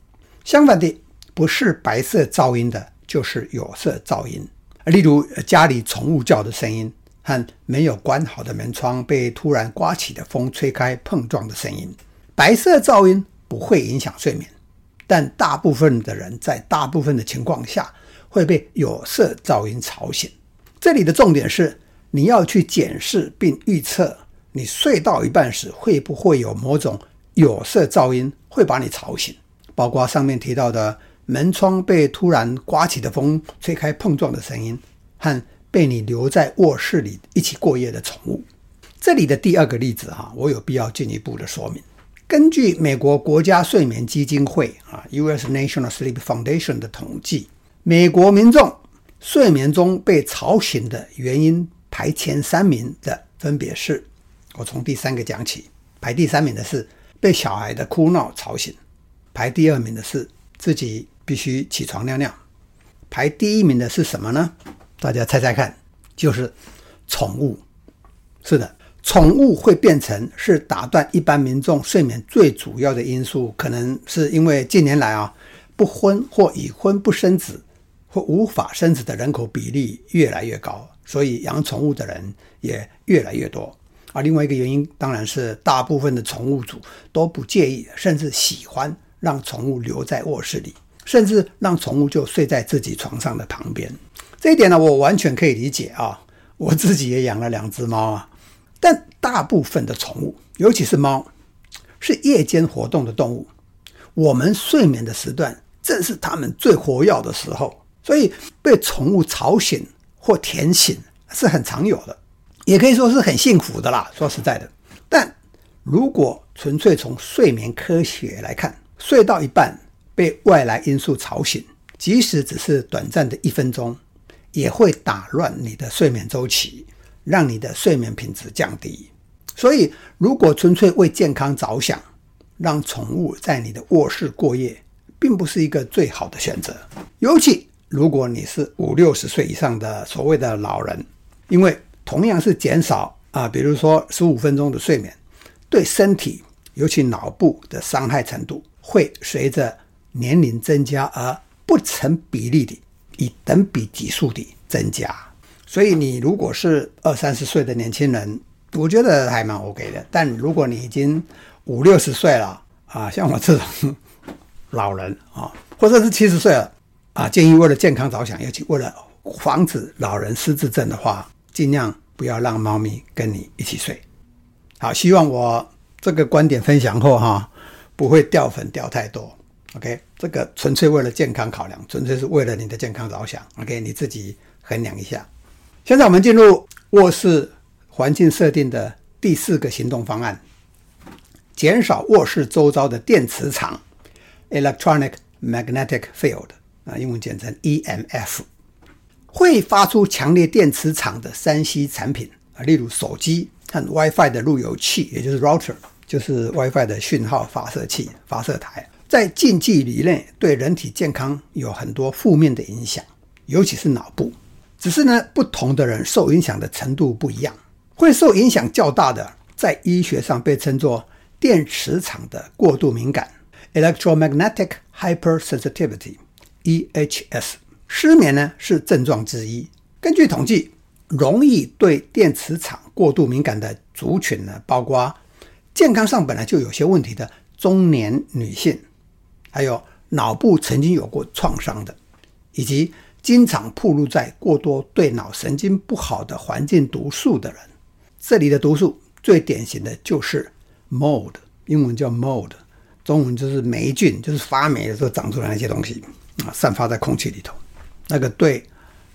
相反的，不是白色噪音的，就是有色噪音，例如家里宠物叫的声音和没有关好的门窗被突然刮起的风吹开碰撞的声音。白色噪音不会影响睡眠。但大部分的人在大部分的情况下会被有色噪音吵醒。这里的重点是，你要去检视并预测，你睡到一半时会不会有某种有色噪音会把你吵醒，包括上面提到的门窗被突然刮起的风吹开碰撞的声音，和被你留在卧室里一起过夜的宠物。这里的第二个例子哈，我有必要进一步的说明。根据美国国家睡眠基金会啊 （U.S. National Sleep Foundation） 的统计，美国民众睡眠中被吵醒的原因排前三名的分别是：我从第三个讲起，排第三名的是被小孩的哭闹吵醒。排第二名的是自己必须起床尿尿。排第一名的是什么呢？大家猜猜看，就是宠物。是的，宠物会变成是打断一般民众睡眠最主要的因素，可能是因为近年来啊，不婚或已婚不生子或无法生子的人口比例越来越高，所以养宠物的人也越来越多。而另外一个原因，当然是大部分的宠物主都不介意，甚至喜欢让宠物留在卧室里。甚至让宠物就睡在自己床上的旁边，这一点呢，我完全可以理解啊。我自己也养了两只猫啊。但大部分的宠物，尤其是猫，是夜间活动的动物。我们睡眠的时段正是它们最活跃的时候，所以被宠物吵醒或舔醒是很常有的，也可以说是很幸福的啦。说实在的，但如果纯粹从睡眠科学来看，睡到一半，被外来因素吵醒，即使只是短暂的一分钟，也会打乱你的睡眠周期，让你的睡眠品质降低。所以，如果纯粹为健康着想，让宠物在你的卧室过夜，并不是一个最好的选择。尤其如果你是五六十岁以上的所谓的老人，因为同样是减少啊，比如说十五分钟的睡眠，对身体，尤其脑部的伤害程度，会随着年龄增加而不成比例的以等比级数的增加，所以你如果是二三十岁的年轻人，我觉得还蛮 OK 的。但如果你已经五六十岁了啊，像我这种老人啊，或者是七十岁了啊，建议为了健康着想，尤其为了防止老人失智症的话，尽量不要让猫咪跟你一起睡。好，希望我这个观点分享后哈，不会掉粉掉太多。OK，这个纯粹为了健康考量，纯粹是为了你的健康着想。OK，你自己衡量一下。现在我们进入卧室环境设定的第四个行动方案：减少卧室周遭的电磁场 （Electronic Magnetic Field） 啊，英文简称 EMF。会发出强烈电磁场的三 C 产品啊，例如手机和 WiFi 的路由器，也就是 router，就是 WiFi 的讯号发射器、发射台。在近距离内对人体健康有很多负面的影响，尤其是脑部。只是呢，不同的人受影响的程度不一样。会受影响较大的，在医学上被称作电磁场的过度敏感 （electromagnetic hypersensitivity，EHS）。失眠呢是症状之一。根据统计，容易对电磁场过度敏感的族群呢，包括健康上本来就有些问题的中年女性。还有脑部曾经有过创伤的，以及经常暴露在过多对脑神经不好的环境毒素的人，这里的毒素最典型的就是 mold，英文叫 mold，中文就是霉菌，就是发霉的时候长出来那些东西啊，散发在空气里头，那个对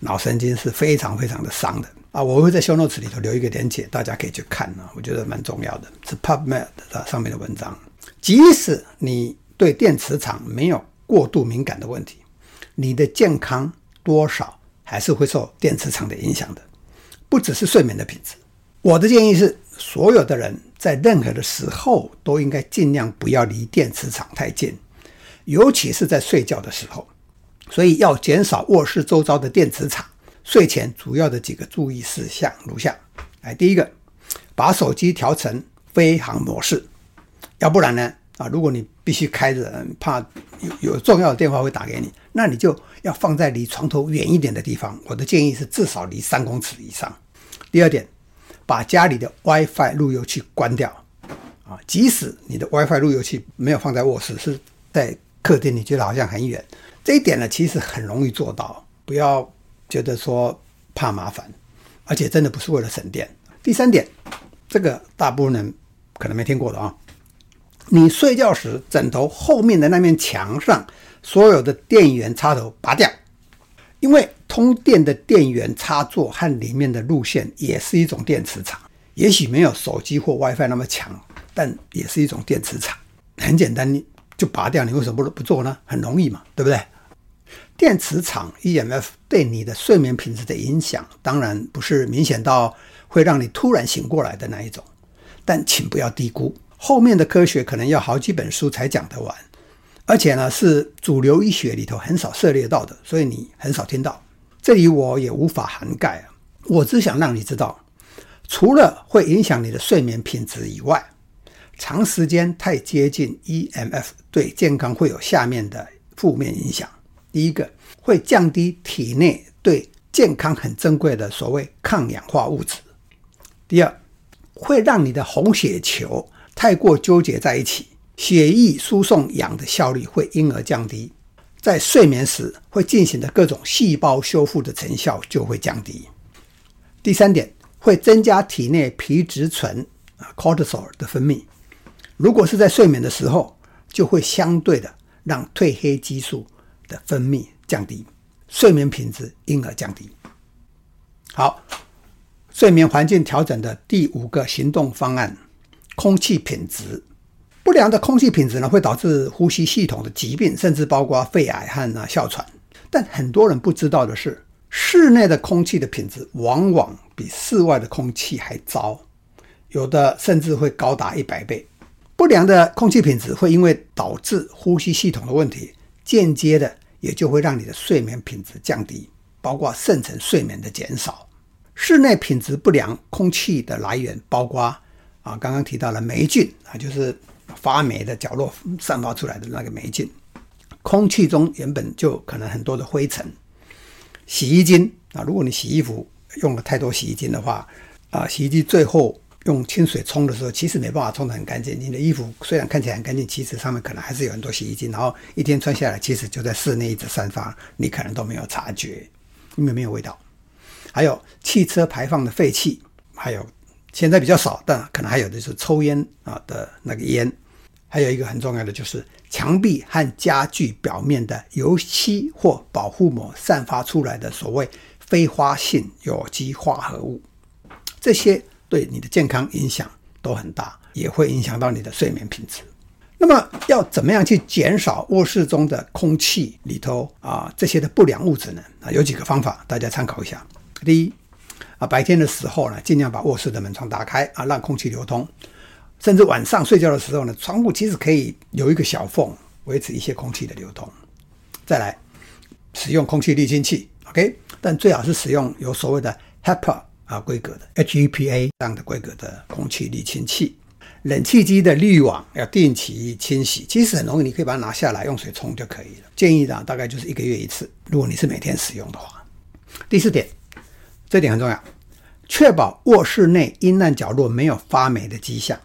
脑神经是非常非常的伤的啊。我会在 show notes 里头留一个连结，大家可以去看啊，我觉得蛮重要的，是 PubMed 的上面的文章，即使你。对电磁场没有过度敏感的问题，你的健康多少还是会受电磁场的影响的，不只是睡眠的品质。我的建议是，所有的人在任何的时候都应该尽量不要离电磁场太近，尤其是在睡觉的时候。所以要减少卧室周遭的电磁场。睡前主要的几个注意事项如下：来，第一个，把手机调成飞行模式，要不然呢？啊，如果你必须开着，怕有有重要的电话会打给你，那你就要放在离床头远一点的地方。我的建议是至少离三公尺以上。第二点，把家里的 WiFi 路由器关掉。啊，即使你的 WiFi 路由器没有放在卧室，是在客厅，你觉得好像很远，这一点呢，其实很容易做到。不要觉得说怕麻烦，而且真的不是为了省电。第三点，这个大部分人可能没听过的啊。你睡觉时，枕头后面的那面墙上所有的电源插头拔掉，因为通电的电源插座和里面的路线也是一种电磁场，也许没有手机或 WiFi 那么强，但也是一种电磁场。很简单，你就拔掉，你为什么不不做呢？很容易嘛，对不对？电磁场 EMF 对你的睡眠品质的影响，当然不是明显到会让你突然醒过来的那一种，但请不要低估。后面的科学可能要好几本书才讲得完，而且呢是主流医学里头很少涉猎到的，所以你很少听到。这里我也无法涵盖啊，我只想让你知道，除了会影响你的睡眠品质以外，长时间太接近 EMF 对健康会有下面的负面影响。第一个，会降低体内对健康很珍贵的所谓抗氧化物质；第二，会让你的红血球太过纠结在一起，血液输送氧的效率会因而降低，在睡眠时会进行的各种细胞修复的成效就会降低。第三点，会增加体内皮质醇啊 （cortisol） 的分泌。如果是在睡眠的时候，就会相对的让褪黑激素的分泌降低，睡眠品质因而降低。好，睡眠环境调整的第五个行动方案：空气品质。不良的空气品质呢，会导致呼吸系统的疾病，甚至包括肺癌和啊哮喘。但很多人不知道的是，室内的空气的品质往往比室外的空气还糟，有的甚至会高达一百倍。不良的空气品质会因为导致呼吸系统的问题，间接的也就会让你的睡眠品质降低，包括深层睡眠的减少。室内品质不良空气的来源包括啊，刚刚提到了霉菌啊，就是发霉的角落散发出来的那个霉菌。空气中原本就可能很多的灰尘。洗衣精啊，如果你洗衣服用了太多洗衣精的话，啊，洗衣机最后。用清水冲的时候，其实没办法冲得很干净。你的衣服虽然看起来很干净，其实上面可能还是有很多洗衣精。然后一天穿下来，其实就在室内一直散发，你可能都没有察觉，因为没有味道。还有汽车排放的废气，还有现在比较少，但可能还有的是抽烟啊的那个烟。还有一个很重要的就是墙壁和家具表面的油漆或保护膜散发出来的所谓非花性有机化合物，这些。对你的健康影响都很大，也会影响到你的睡眠品质。那么要怎么样去减少卧室中的空气里头啊这些的不良物质呢？啊，有几个方法，大家参考一下。第一白天的时候呢，尽量把卧室的门窗打开啊，让空气流通。甚至晚上睡觉的时候呢，窗户其实可以有一个小缝，维持一些空气的流通。再来，使用空气滤清器，OK，但最好是使用有所谓的 HEPA。啊，规格的 HEPA 这样的规格的空气滤清器，冷气机的滤网要定期清洗，其实很容易，你可以把它拿下来用水冲就可以了。建议呢，大概就是一个月一次，如果你是每天使用的话。第四点，这点很重要，确保卧室内阴暗角落没有发霉的迹象。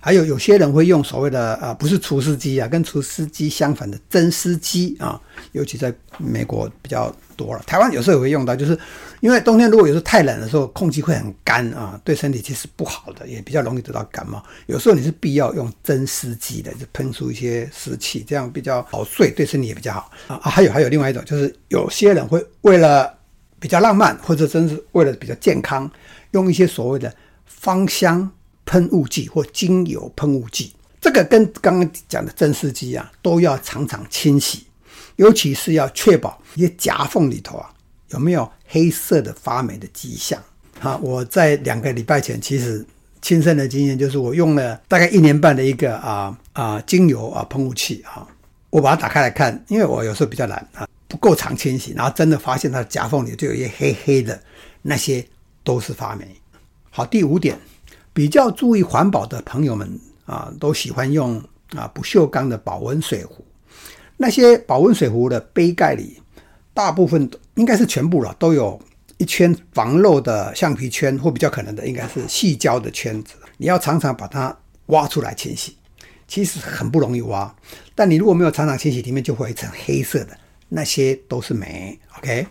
还有有些人会用所谓的啊，不是除湿机啊，跟除湿机相反的增湿机啊，尤其在美国比较多了。台湾有时候也会用到，就是因为冬天如果有时候太冷的时候，空气会很干啊，对身体其实不好的，也比较容易得到感冒。有时候你是必要用增湿机的，就喷出一些湿气，这样比较好睡，对身体也比较好啊。还有还有另外一种，就是有些人会为了比较浪漫，或者真是为了比较健康，用一些所谓的芳香。喷雾剂或精油喷雾剂，这个跟刚刚讲的增湿机啊，都要常常清洗，尤其是要确保一些夹缝里头啊有没有黑色的发霉的迹象。啊，我在两个礼拜前其实亲身的经验就是，我用了大概一年半的一个啊啊精油啊喷雾器啊，我把它打开来看，因为我有时候比较懒啊，不够常清洗，然后真的发现它的夹缝里就有一些黑黑的，那些都是发霉。好，第五点。比较注意环保的朋友们啊，都喜欢用啊不锈钢的保温水壶。那些保温水壶的杯盖里，大部分应该是全部了，都有一圈防漏的橡皮圈，或比较可能的应该是细胶的圈子。你要常常把它挖出来清洗，其实很不容易挖。但你如果没有常常清洗，里面就会有一层黑色的，那些都是霉。OK。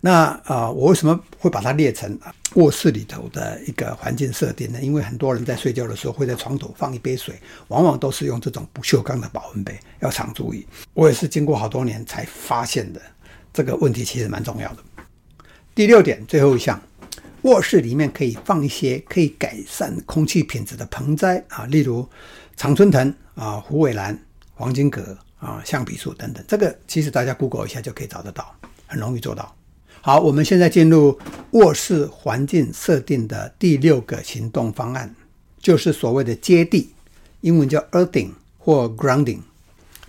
那啊、我为什么会把它列成卧室里头的一个环境设定呢？因为很多人在睡觉的时候会在床头放一杯水，往往都是用这种不锈钢的保温杯，要常注意。我也是经过好多年才发现的，这个问题其实蛮重要的。第六点，最后一项，卧室里面可以放一些可以改善空气品质的盆栽啊，例如常春藤啊、虎尾兰、黄金葛啊、橡皮树等等。这个其实大家 Google 一下就可以找得到，很容易做到。好，我们现在进入卧室环境设定的第六个行动方案，就是所谓的接地英文叫 earthing 或 grounding。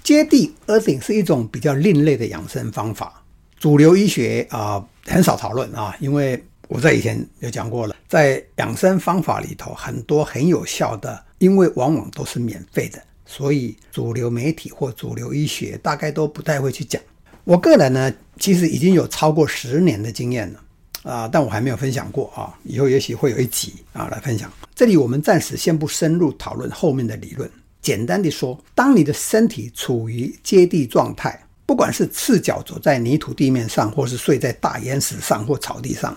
接地 earthing 是一种比较另类的养生方法，主流医学啊、很少讨论啊，因为我在以前有讲过了，在养生方法里头很多很有效的，因为往往都是免费的，所以主流媒体或主流医学大概都不太会去讲。我个人呢，其实已经有超过十年的经验了啊，但我还没有分享过啊，以后也许会有一集啊来分享。这里我们暂时先不深入讨论后面的理论。简单的说，当你的身体处于接地状态，不管是赤脚走在泥土地面上，或是睡在大岩石上或草地上，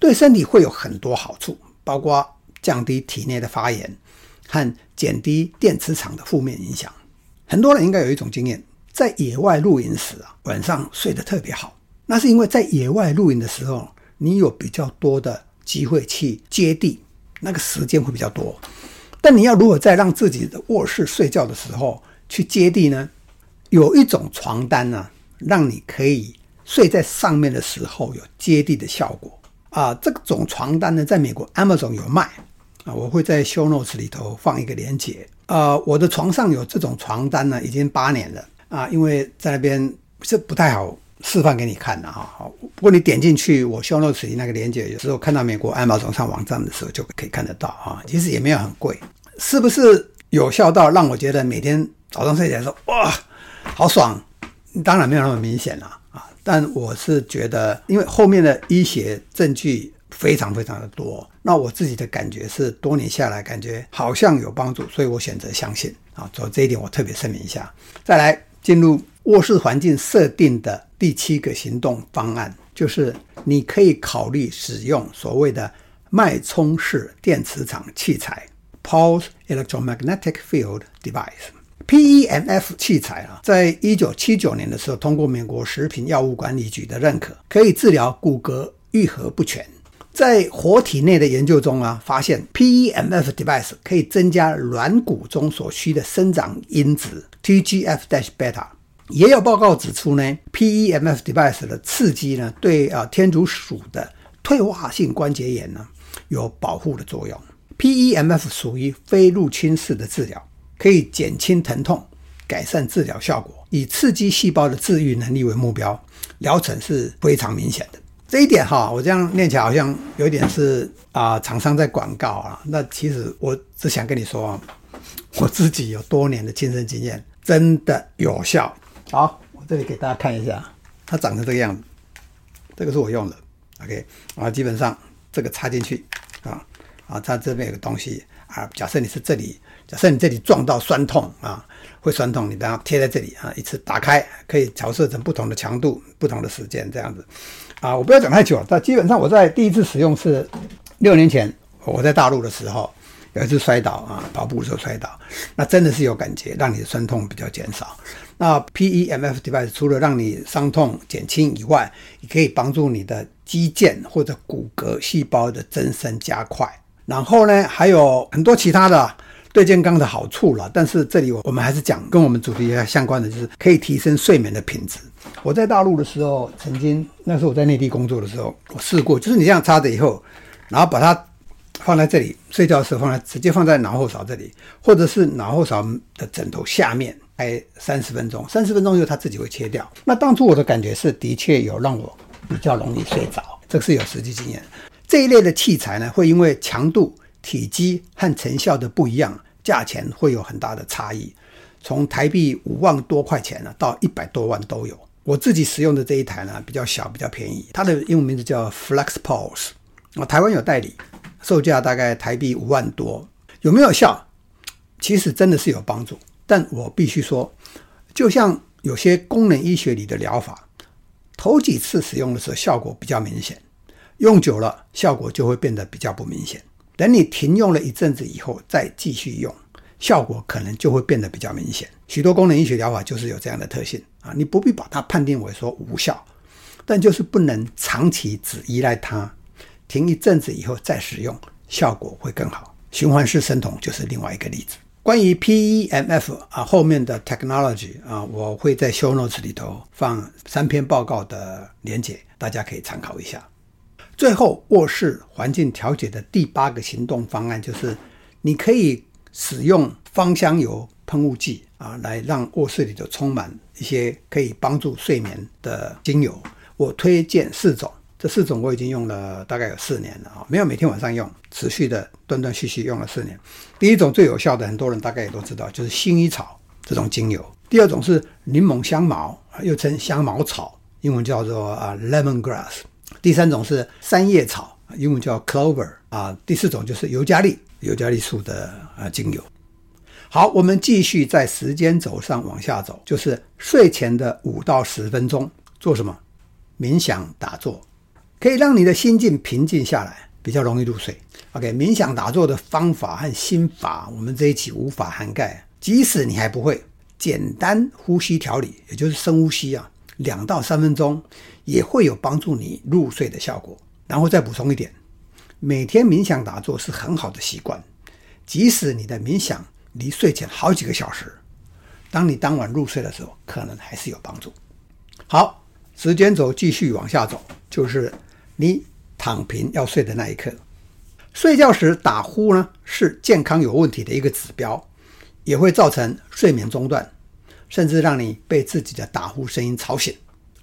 对身体会有很多好处，包括降低体内的发炎和减低电磁场的负面影响。很多人应该有一种经验，在野外露营时啊，晚上睡得特别好，那是因为在野外露营的时候，你有比较多的机会去接地，那个时间会比较多。但你要如果在让自己的卧室睡觉的时候去接地呢？有一种床单呢、让你可以睡在上面的时候有接地的效果啊。这种床单呢，在美国 Amazon 有卖啊，我会在 Show Notes 里头放一个链接。呃，我的床上有这种床单呢，已经八年了啊，因为在那边是不太好。示范给你看的哈，好，不过你点进去我 show notes 里那个链接，有时候看到美国 Amazon 上网站的时候就可以看得到啊。其实也没有很贵，是不是有效到让我觉得每天早上睡起来说哇好爽？当然没有那么明显了啊，但我是觉得，因为后面的医学证据非常非常的多，那我自己的感觉是多年下来感觉好像有帮助，所以我选择相信啊。所以这一点我特别声明一下。再来进入卧室环境设定的。第七个行动方案就是，你可以考虑使用所谓的脉冲式电磁场器材 （Pulse Electromagnetic Field Device，PEMF） 器材啊，在一九七九年的时候通过美国食品药物管理局的认可，可以治疗骨骼愈合不全。在活体内的研究中啊，发现 PEMF device 可以增加软骨中所需的生长因子 TGF-beta。也有报告指出呢，PEMF device 的刺激呢，对啊天竺鼠的退化性关节炎呢有保护的作用。PEMF 属于非入侵式的治疗，可以减轻疼痛，改善治疗效果，以刺激细胞的治愈能力为目标，疗程是非常明显的。这一点哈，我这样念起来好像有一点是啊厂商在广告啊，那其实我只想跟你说，我自己有多年的亲身经验，真的有效。好，我这里给大家看一下，它长成这个样子。这个是我用的，OK 啊，基本上这个插进去啊啊，它这边有个东西啊。假设你是这里，假设你这里撞到酸痛啊，会酸痛，你把它贴在这里啊，一次打开可以调设成不同的强度、不同的时间这样子啊。我不要讲太久了，但基本上我在第一次使用是六年前，我在大陆的时候。有一次摔倒啊，跑步的时候摔倒，那真的是有感觉，让你的酸痛比较减少。那 PEMF device 除了让你伤痛减轻以外，也可以帮助你的肌腱或者骨骼细胞的增生加快。然后呢，还有很多其他的对健康的好处了。但是这里我我们还是讲跟我们主题相关的，就是可以提升睡眠的品质。我在大陆的时候，曾经那时候我在内地工作的时候，我试过，就是你这样插着以后，然后把它。放在这里睡觉的时候，放在直接放在脑后勺这里，或者是脑后勺的枕头下面，哎，三十分钟，三十分钟以后它自己会切掉。那当初我的感觉是，的确有让我比较容易睡着，这是有实际经验。这一类的器材呢，会因为强度、体积和成效的不一样，价钱会有很大的差异，从台币五万多块钱呢，到一百多万都有。我自己使用的这一台呢，比较小，比较便宜，它的英文名字叫 FlexPulse，啊，台湾有代理。售价大概台币五万多，有没有效？其实真的是有帮助，但我必须说，就像有些功能医学里的疗法，头几次使用的时候效果比较明显，用久了效果就会变得比较不明显。等你停用了一阵子以后再继续用，效果可能就会变得比较明显。许多功能医学疗法就是有这样的特性啊，你不必把它判定为说无效，但就是不能长期只依赖它。停一阵子以后再使用，效果会更好。循环式生酮就是另外一个例子。关于 PEMF 啊后面的 technology 啊，我会在 show notes 里头放三篇报告的连结，大家可以参考一下。最后，卧室环境调节的第八个行动方案就是，你可以使用芳香油喷雾剂啊，来让卧室里头充满一些可以帮助睡眠的精油。我推荐四种，这四种我已经用了大概有四年了啊，没有每天晚上用，持续的断断续续用了四年。第一种最有效的，很多人大概也都知道，就是薰衣草这种精油。第二种是柠檬香茅，又称香茅草，英文叫做啊 lemongrass。第三种是三叶草，英文叫 clover 啊。第四种就是尤加利，尤加利树的啊精油。好，我们继续在时间轴上往下走，就是睡前的五到十分钟做什么？冥想打坐，可以让你的心境平静下来，比较容易入睡。OK，冥想打坐的方法和心法，我们这一期无法涵盖。即使你还不会，简单呼吸调理，也就是深呼吸啊，两到三分钟也会有帮助你入睡的效果。然后再补充一点，每天冥想打坐是很好的习惯，即使你的冥想离睡前好几个小时，当你当晚入睡的时候，可能还是有帮助。好。时间轴继续往下走，就是你躺平要睡的那一刻。睡觉时打呼呢，是健康有问题的一个指标，也会造成睡眠中断，甚至让你被自己的打呼声音吵醒。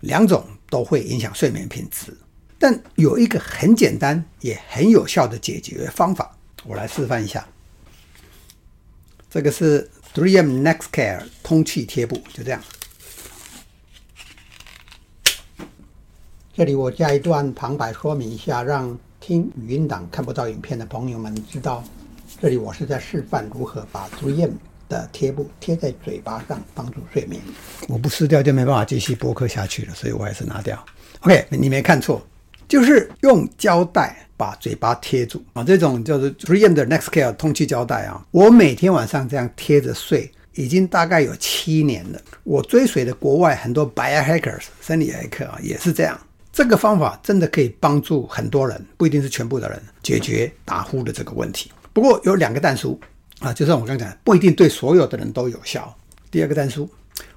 两种都会影响睡眠品质。但有一个很简单也很有效的解决方法，我来示范一下。这个是 3M Nextcare 通气贴布，就这样。这里我加一段旁白说明一下，让听语音档看不到影片的朋友们知道，这里我是在示范如何把 ream 的贴布贴在嘴巴上帮助睡眠。我不撕掉就没办法继续播客下去了，所以我还是拿掉。OK，你没看错，就是用胶带把嘴巴贴住啊，这种叫做 ream 的 Nextcare 通气胶带啊，我每天晚上这样贴着睡，已经大概有七年了。我追随的国外很多 biohackers 生理黑客啊，也是这样。这个方法真的可以帮助很多人，不一定是全部的人解决打呼的这个问题。不过有两个但书啊，就像我刚才，不一定对所有的人都有效。第二个但书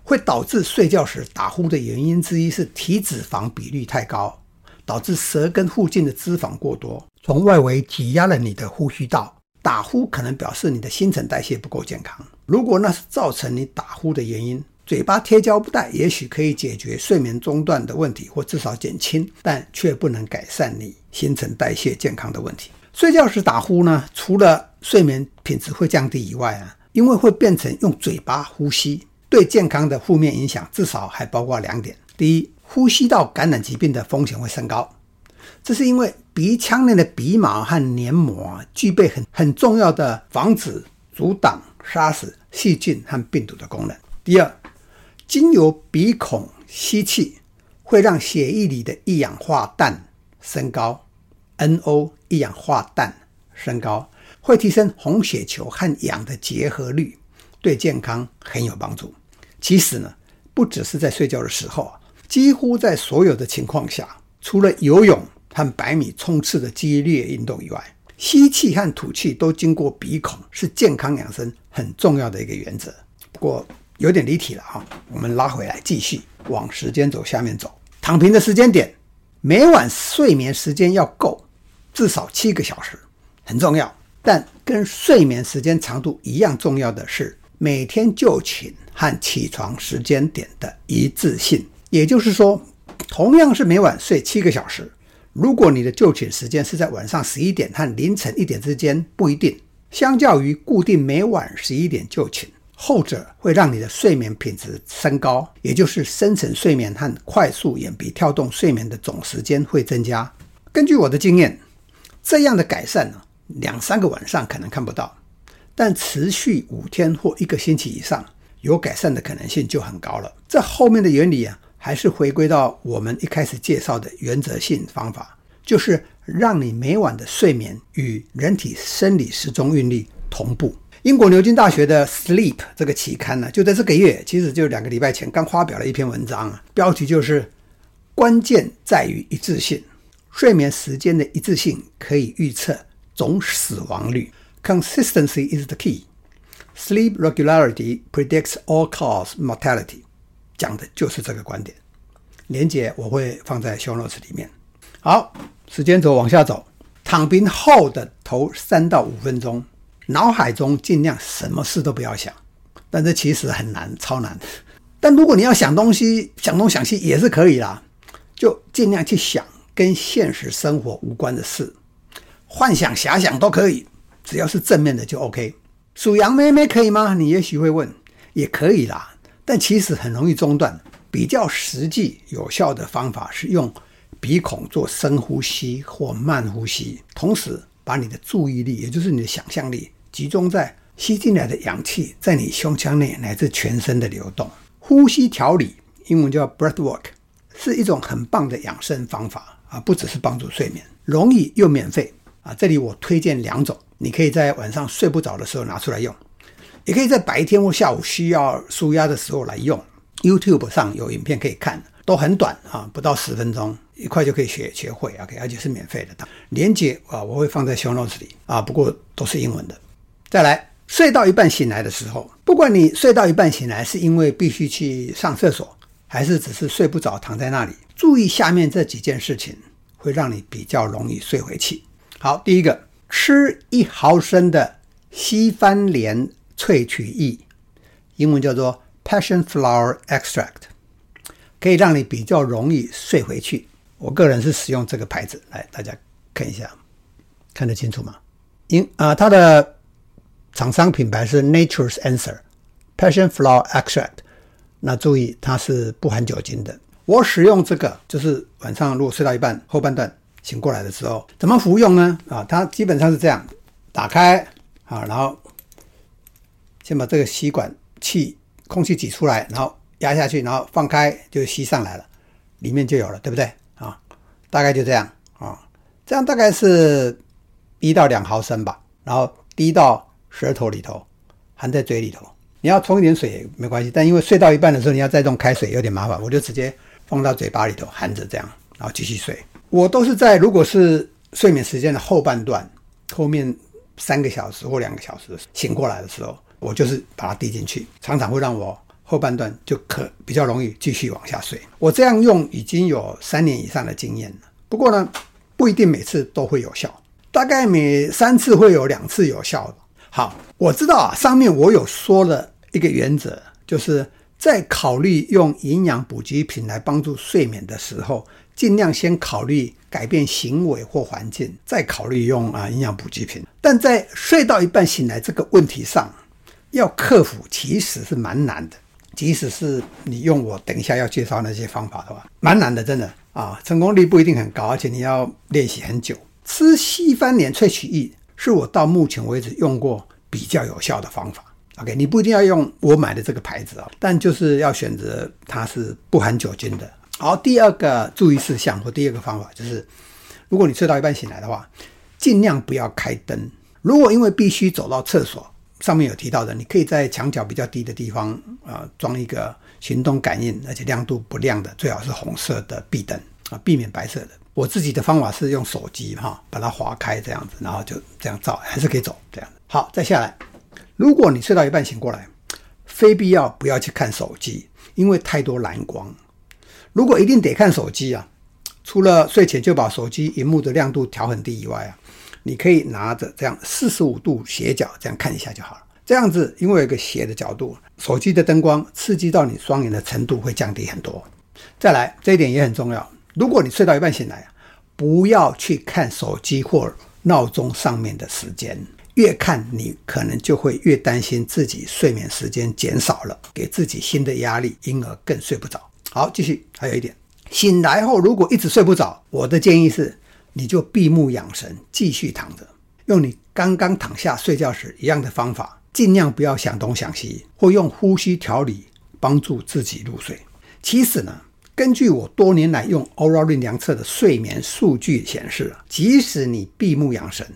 会导致睡觉时打呼的原因之一是体脂肪比率太高，导致舌根附近的脂肪过多，从外围挤压了你的呼吸道。打呼可能表示你的新陈代谢不够健康。如果那是造成你打呼的原因，嘴巴贴胶布带也许可以解决睡眠中断的问题，或至少减轻，但却不能改善你新陈代谢健康的问题。睡觉时打呼呢，除了睡眠品质会降低以外啊，因为会变成用嘴巴呼吸，对健康的负面影响至少还包括两点：第一，呼吸道感染疾病的风险会升高，这是因为鼻腔内的鼻毛和黏膜具备很很重要的防止、阻挡、杀死细菌和病毒的功能。第二，经由鼻孔吸气，会让血液里的一氧化氮升高，NO 一氧化氮升高，会提升红血球和氧的结合率，对健康很有帮助。其实呢，不只是在睡觉的时候，几乎在所有的情况下，除了游泳和百米冲刺的激烈运动以外，吸气和吐气都经过鼻孔，是健康养生很重要的一个原则。不过，有点离题了啊，我们拉回来继续往时间轴下面走。躺平的时间点，每晚睡眠时间要够，至少七个小时，很重要。但跟睡眠时间长度一样重要的是，每天就寝和起床时间点的一致性。也就是说，同样是每晚睡七个小时，如果你的就寝时间是在晚上十一点和凌晨一点之间，不一定。相较于固定每晚十一点就寝。后者会让你的睡眠品质升高，也就是深层睡眠和快速眼皮跳动睡眠的总时间会增加。根据我的经验，这样的改善呢，两三个晚上可能看不到，但持续五天或一个星期以上，有改善的可能性就很高了。这后面的原理啊，还是回归到我们一开始介绍的原则性方法，就是让你每晚的睡眠与人体生理时钟韵律同步。英国牛津大学的《Sleep》这个期刊呢，就在这个月，其实就两个礼拜前刚发表了一篇文章啊，标题就是“关键在于一致性，睡眠时间的一致性可以预测总死亡率”。Consistency is the key. Sleep regularity predicts all-cause mortality。讲的就是这个观点。连接我会放在 show notes 里面。好，时间轴往下走，躺平后的头三到五分钟。脑海中尽量什么事都不要想，但这其实很难，超难。但如果你要想东西，想东想西也是可以啦，就尽量去想跟现实生活无关的事，幻想、遐想都可以，只要是正面的就 OK。数羊妹妹可以吗？你也许会问，也可以啦，但其实很容易中断。比较实际有效的方法是用鼻孔做深呼吸或慢呼吸，同时把你的注意力，也就是你的想象力，集中在吸进来的氧气在你胸腔内乃至全身的流动。呼吸调理，英文叫 breath work，是一种很棒的养生方法啊，不只是帮助睡眠，容易又免费啊。这里我推荐两种，你可以在晚上睡不着的时候拿出来用，也可以在白天或下午需要舒压的时候来用。YouTube 上有影片可以看，都很短啊，不到十分钟，一块就可以学学会，OK，而且是免费的。连接啊，我会放在 Show Notes 里啊，不过都是英文的。再来，睡到一半醒来的时候，不管你睡到一半醒来是因为必须去上厕所，还是只是睡不着躺在那里，注意下面这几件事情，会让你比较容易睡回去。好，第一个，吃一毫升的西番莲萃取液，英文叫做。Passion flower extract 可以让你比较容易睡回去。我个人是使用这个牌子，来大家看一下，看得清楚吗？因啊、它的厂商品牌是 Nature's Answer Passion flower extract。那注意，它是不含酒精的。我使用这个，就是晚上如果睡到一半后半段醒过来的时候，怎么服用呢？啊，它基本上是这样：打开啊，然后先把这个吸管气。空气挤出来，然后压下去，然后放开就吸上来了，里面就有了，对不对啊？大概就这样啊，这样大概是一到两毫升吧，然后滴到舌头里头，含在嘴里头。你要冲一点水也没关系，但因为睡到一半的时候你要再用开水有点麻烦，我就直接放到嘴巴里头含着这样，然后继续睡。我都是在如果是睡眠时间的后半段，后面三个小时或两个小时醒过来的时候。我就是把它滴进去，常常会让我后半段就可比较容易继续往下睡。我这样用已经有三年以上的经验了，不过呢，不一定每次都会有效，大概每三次会有两次有效。好，我知道啊，上面我有说了一个原则，就是在考虑用营养补给品来帮助睡眠的时候，尽量先考虑改变行为或环境，再考虑用啊营养补给品。但在睡到一半醒来这个问题上，要克服其实是蛮难的，即使是你用我等一下要介绍那些方法的话，蛮难的，真的啊，成功率不一定很高，而且你要练习很久。吃西番莲萃取液是我到目前为止用过比较有效的方法。OK，你不一定要用我买的这个牌子啊，但就是要选择它是不含酒精的。好，第二个注意事项或第二个方法就是，如果你睡到一半醒来的话，尽量不要开灯。如果因为必须走到厕所，上面有提到的，你可以在墙角比较低的地方啊装一个行动感应，而且亮度不亮的，最好是红色的壁灯啊，避免白色的。我自己的方法是用手机哈，把它划开这样子，然后就这样照，还是可以走这样。好，再下来，如果你睡到一半醒过来，非必要不要去看手机，因为太多蓝光。如果一定得看手机啊，除了睡前就把手机荧幕的亮度调很低以外啊。你可以拿着这样四十五度斜角这样看一下就好了。这样子，因为有一个斜的角度，手机的灯光刺激到你双眼的程度会降低很多。再来，这一点也很重要。如果你睡到一半醒来，不要去看手机或闹钟上面的时间，越看你可能就会越担心自己睡眠时间减少了，给自己新的压力，因而更睡不着。好，继续，还有一点，醒来后如果一直睡不着，我的建议是。你就闭目养神，继续躺着，用你刚刚躺下睡觉时一样的方法，尽量不要想东想西，或用呼吸调理帮助自己入睡。其实呢，根据我多年来用 Oura Ring 量测的睡眠数据显示，即使你闭目养神，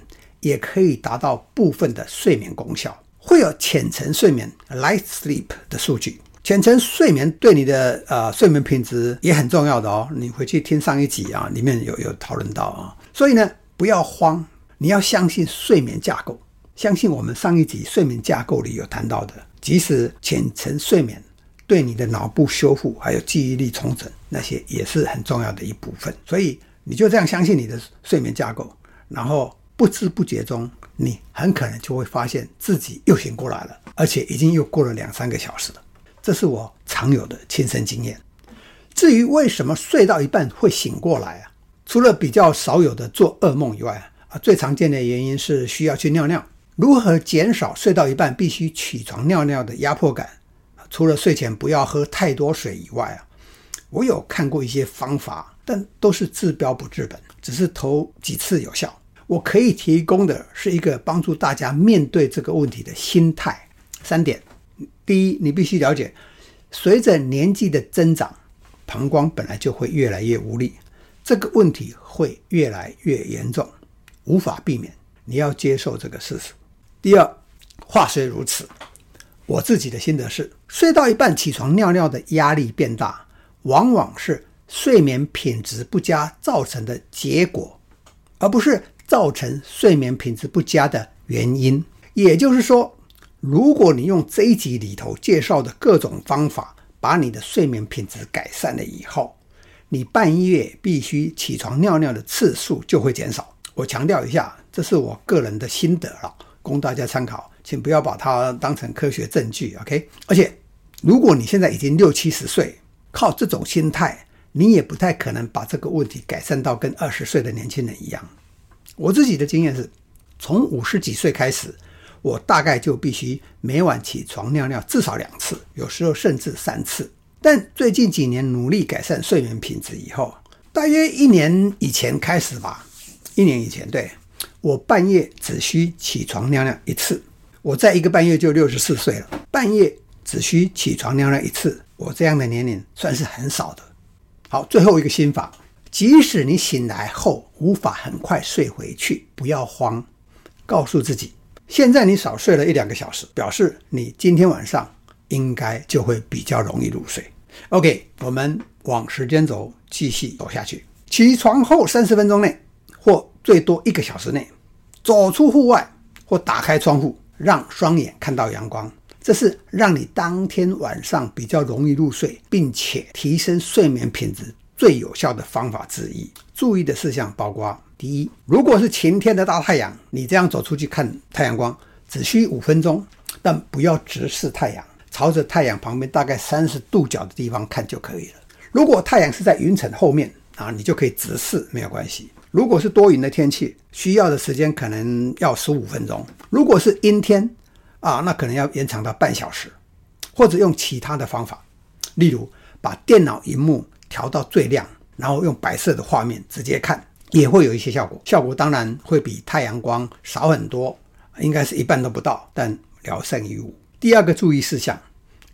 也可以达到部分的睡眠功效，会有浅层睡眠 （light sleep） 的数据。浅层睡眠对你的呃睡眠品质也很重要的哦，你回去听上一集啊，里面有有讨论到啊，所以呢，不要慌，你要相信睡眠架构，相信我们上一集睡眠架构里有谈到的，即使浅层睡眠对你的脑部修复还有记忆力重整那些也是很重要的一部分，所以你就这样相信你的睡眠架构，然后不知不觉中，你很可能就会发现自己又醒过来了，而且已经又过了两三个小时了。这是我常有的亲身经验。至于为什么睡到一半会醒过来啊？除了比较少有的做噩梦以外啊，最常见的原因是需要去尿尿。如何减少睡到一半必须起床尿尿的压迫感？除了睡前不要喝太多水以外啊，我有看过一些方法，但都是治标不治本，只是头几次有效。我可以提供的是一个帮助大家面对这个问题的心态。三点：第一，你必须了解，随着年纪的增长，膀胱本来就会越来越无力，这个问题会越来越严重，无法避免，你要接受这个事实。第二，话虽如此。我自己的心得是，睡到一半起床尿尿的压力变大，往往是睡眠品质不佳造成的结果，而不是造成睡眠品质不佳的原因。也就是说，如果你用这一集里头介绍的各种方法，把你的睡眠品质改善了以后，你半夜必须起床尿尿的次数就会减少。我强调一下，这是我个人的心得了，供大家参考。请不要把它当成科学证据，OK？而且，如果你现在已经六七十岁，靠这种心态，你也不太可能把这个问题改善到跟二十岁的年轻人一样。我自己的经验是，从五十几岁开始，我大概就必须每晚起床尿尿至少两次，有时候甚至三次。但最近几年努力改善睡眠品质以后，大约一年以前开始吧，一年以前，对，我半夜只需起床尿尿一次。我在一个半月就六十四岁了，半夜只需起床尿尿一次，我这样的年龄算是很少的。好，最后一个心法，即使你醒来后无法很快睡回去，不要慌，告诉自己，现在你少睡了一两个小时，表示你今天晚上应该就会比较容易入睡。OK，我们往时间轴继续走下去，起床后三十分钟内，或最多一个小时内，走出户外或打开窗户。让双眼看到阳光，这是让你当天晚上比较容易入睡，并且提升睡眠品质最有效的方法之一。注意的事项包括：第一，如果是晴天的大太阳，你这样走出去看太阳光，只需五分钟，但不要直视太阳，朝着太阳旁边大概三十度角的地方看就可以了。如果太阳是在云层后面啊，你就可以直视，没有关系。如果是多云的天气，需要的时间可能要十五分钟；如果是阴天啊，那可能要延长到半小时，或者用其他的方法，例如把电脑荧幕调到最亮，然后用白色的画面直接看，也会有一些效果。效果当然会比太阳光少很多，应该是一半都不到，但聊胜于无。第二个注意事项：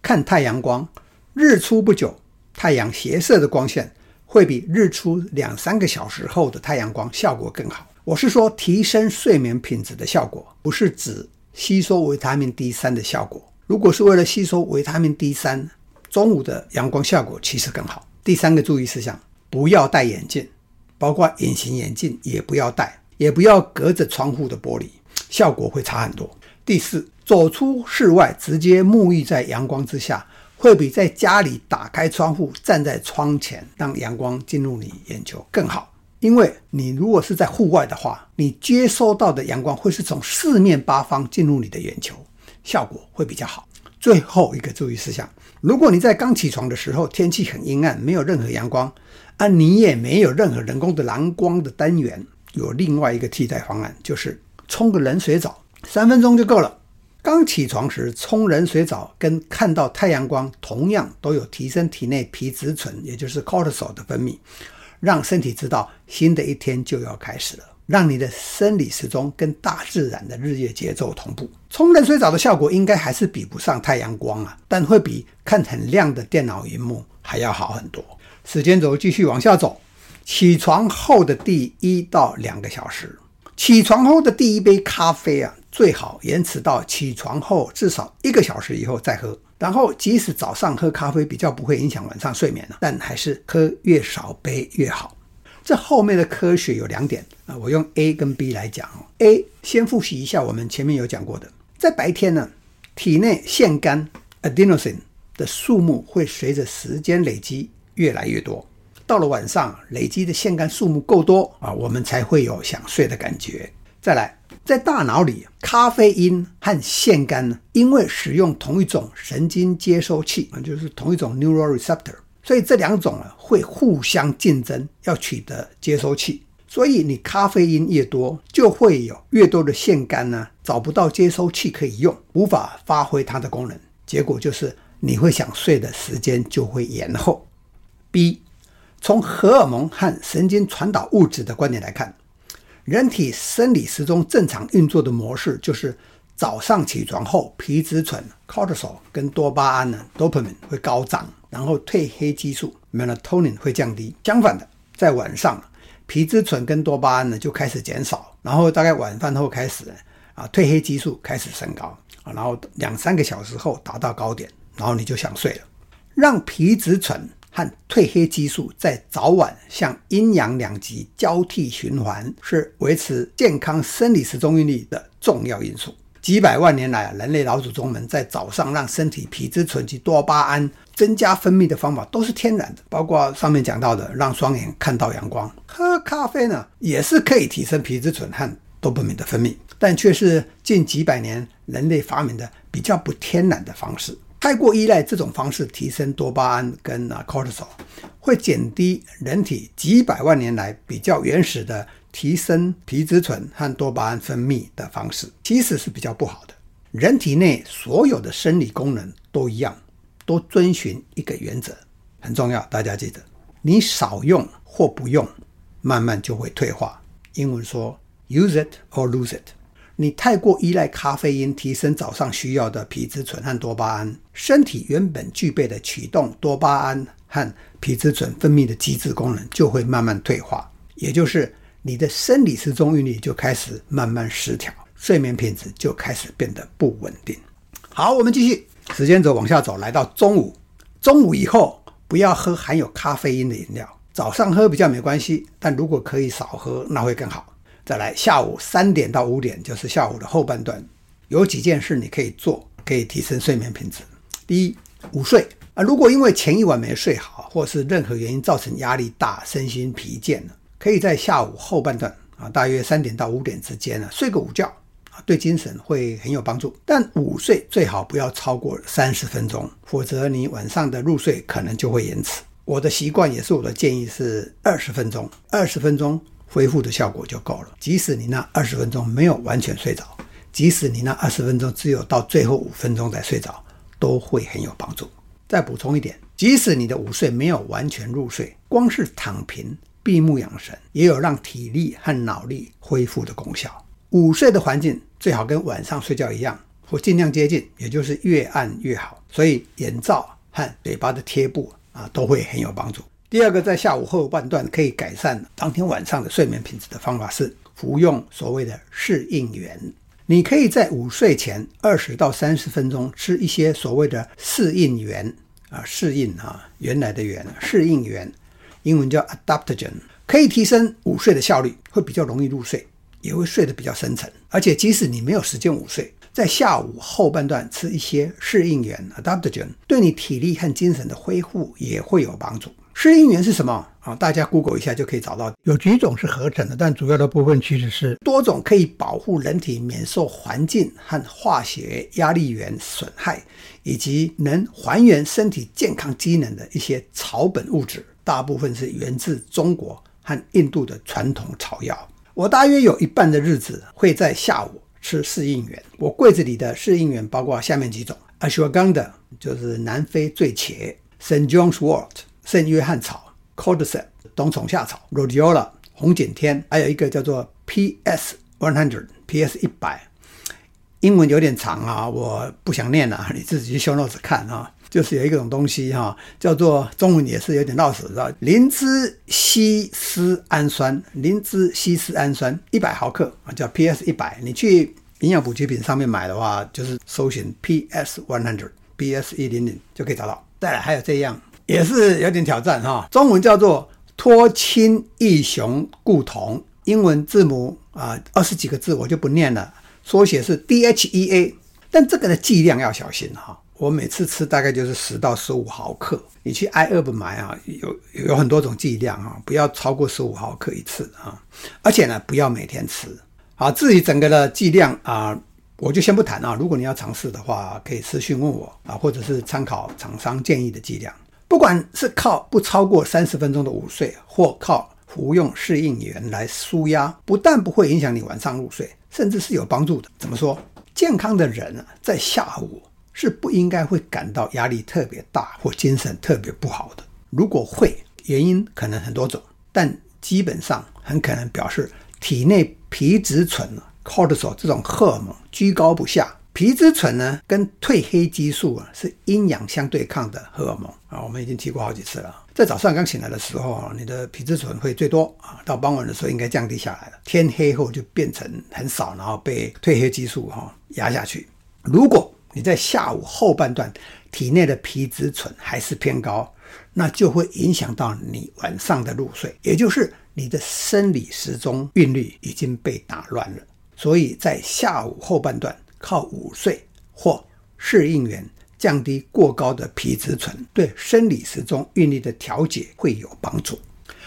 看太阳光，日出不久，太阳斜射的光线。会比日出两三个小时后的太阳光效果更好。我是说提升睡眠品质的效果，不是指吸收维他命 D 三的效果。如果是为了吸收维他命 D 三，中午的阳光效果其实更好。第三个注意事项：不要戴眼镜，包括隐形眼镜也不要戴，也不要隔着窗户的玻璃，效果会差很多。第四，走出室外，直接沐浴在阳光之下。会比在家里打开窗户，站在窗前让阳光进入你眼球更好。因为你如果是在户外的话，你接收到的阳光会是从四面八方进入你的眼球，效果会比较好。最后一个注意事项：如果你在刚起床的时候天气很阴暗，没有任何阳光，而你也没有任何人工的蓝光的单元，有另外一个替代方案，就是冲个冷水澡，三分钟就够了。刚起床时冲冷水澡，跟看到太阳光同样都有提升体内皮质醇，也就是 cortisol 的分泌，让身体知道新的一天就要开始了，让你的生理时钟跟大自然的日夜节奏同步。冲冷水澡的效果应该还是比不上太阳光啊，但会比看很亮的电脑荧幕还要好很多。时间轴继续往下走，起床后的第一到两个小时，起床后的第一杯咖啡啊。最好延迟到起床后至少一个小时以后再喝。然后，即使早上喝咖啡比较不会影响晚上睡眠了，但还是喝越少杯越好。这后面的科学有两点啊，我用 A 跟 B 来讲哦。A 先复习一下我们前面有讲过的，在白天呢，体内腺苷 adenosine 的数目会随着时间累积越来越多。到了晚上，累积的腺苷数目够多啊，我们才会有想睡的感觉。再来，在大脑里，咖啡因和腺苷呢，因为使用同一种神经接收器，就是同一种 neural receptor，所以这两种呢会互相竞争，要取得接收器。所以你咖啡因越多，就会有越多的腺苷呢找不到接收器可以用，无法发挥它的功能，结果就是你会想睡的时间就会延后。B，从荷尔蒙和神经传导物质的观点来看。人体生理时钟正常运作的模式就是早上起床后，皮质醇 （cortisol） 跟多巴胺呢 （dopamine） 会高涨，然后褪黑激素 （melatonin） 会降低。相反的，在晚上，皮质醇跟多巴胺呢就开始减少，然后大概晚饭后开始啊，褪黑激素开始升高啊，然后两三个小时后达到高点，然后你就想睡了。让皮质醇和褪黑激素在早晚向阴阳两极交替循环，是维持健康生理时钟韵律的重要因素。几百万年来，人类老祖宗们在早上让身体皮质醇及多巴胺增加分泌的方法都是天然的，包括上面讲到的让双眼看到阳光。喝咖啡呢，也是可以提升皮质醇和多巴胺的分泌，但却是近几百年人类发明的比较不天然的方式。太过依赖这种方式提升多巴胺跟啊 cortisol，会减低人体几百万年来比较原始的提升皮质醇和多巴胺分泌的方式，其实是比较不好的。人体内所有的生理功能都一样，都遵循一个原则，很重要，大家记得，你少用或不用，慢慢就会退化。英文说 use it or lose it。你太过依赖咖啡因提升早上需要的皮质醇和多巴胺，身体原本具备的启动多巴胺和皮质醇分泌的机制功能就会慢慢退化，也就是你的生理时钟韵律就开始慢慢失调，睡眠品质就开始变得不稳定。好，我们继续，时间轴往下走，来到中午，中午以后不要喝含有咖啡因的饮料，早上喝比较没关系，但如果可以少喝，那会更好。再来，下午三点到五点，就是下午的后半段，有几件事你可以做，可以提升睡眠品质。第一，午睡啊，如果因为前一晚没睡好，或是任何原因造成压力大、身心疲倦，可以在下午后半段啊，大约三点到五点之间呢，睡个午觉啊，对精神会很有帮助。但午睡最好不要超过三十分钟，否则你晚上的入睡可能就会延迟。我的习惯也是我的建议是二十分钟，二十分钟。恢复的效果就够了。即使你那二十分钟没有完全睡着，即使你那二十分钟只有到最后五分钟才睡着，都会很有帮助。再补充一点，即使你的午睡没有完全入睡，光是躺平、闭目养神，也有让体力和脑力恢复的功效。午睡的环境最好跟晚上睡觉一样，或尽量接近，也就是越暗越好。所以眼罩和嘴巴的贴布啊，都会很有帮助。第二个，在下午后半段可以改善当天晚上的睡眠品质的方法是服用所谓的适应原。你可以在午睡前二十到三十分钟吃一些所谓的适应原啊，适应啊，原来的原，适应原，英文叫 adaptogen，可以提升午睡的效率，会比较容易入睡，也会睡得比较深沉。而且即使你没有时间午睡，在下午后半段吃一些适应原 adaptogen，对你体力和精神的恢复也会有帮助。适应原是什么啊？大家 Google 一下就可以找到。有几种是合成的，但主要的部分其实是多种可以保护人体免受环境和化学压力源损害，以及能还原身体健康机能的一些草本物质。大部分是源自中国和印度的传统草药。我大约有一半的日子会在下午吃适应原。我柜子里的适应原包括下面几种：Ashwagandha 就是南非醉茄，St. John's Wort。圣约翰草 Cordyceps 冬虫夏草、Rhodiola 红景天，还有一个叫做 PS One Hundred PS 一百，英文有点长啊，我不想念了，你自己去 show notes 看啊。就是有一种东西哈，叫做中文也是有点绕舌，知道灵芝烯丝氨酸，灵芝烯丝氨酸一百毫克啊，叫 PS 一百。你去营养补给品上面买的话，就是搜寻 PS One Hundred PS 一零零就可以找到。再来还有这样。也是有点挑战哈，中文叫做脱氢异雄固酮，英文字母啊二十几个字我就不念了，缩写是 DHEA，但这个的剂量要小心哈，我每次吃大概就是十到十五毫克，你去 i u b 买啊，有有很多种剂量啊，不要超过十五毫克一次啊，而且呢不要每天吃。好，至于整个的剂量啊，我就先不谈啊。如果你要尝试的话，可以私讯问我啊，或者是参考厂商建议的剂量。不管是靠不超过三十分钟的午睡，或靠服用适应原来舒压，不但不会影响你晚上入睡，甚至是有帮助的。怎么说？健康的人啊，在下午是不应该会感到压力特别大或精神特别不好的。如果会，原因可能很多种，但基本上很可能表示体内皮质醇 （cortisol） 这种荷尔蒙居高不下。皮质醇呢，跟褪黑激素啊是阴阳相对抗的荷尔蒙啊，我们已经提过好几次了。在早上刚醒来的时候，你的皮质醇会最多啊，到傍晚的时候应该降低下来了。天黑后就变成很少，然后被褪黑激素哈压下去。如果你在下午后半段体内的皮质醇还是偏高，那就会影响到你晚上的入睡，也就是你的生理时钟韵律已经被打乱了。所以在下午后半段。靠午睡或适应原降低过高的皮质醇，对生理时钟韵律的调节会有帮助。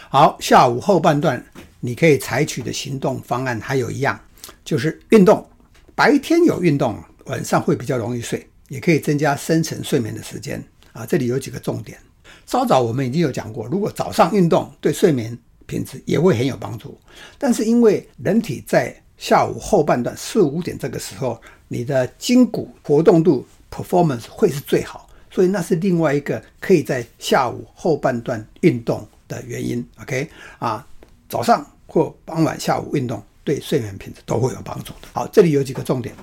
好，下午后半段你可以采取的行动方案还有一样，就是运动。白天有运动，晚上会比较容易睡，也可以增加深层睡眠的时间啊。这里有几个重点。稍早我们已经有讲过，如果早上运动对睡眠品质也会很有帮助，但是因为人体在下午后半段四五点这个时候，你的筋骨活动度 performance 会是最好，所以那是另外一个可以在下午后半段运动的原因。OK 啊，早上或傍晚下午运动对睡眠品质都会有帮助的。好，这里有几个重点，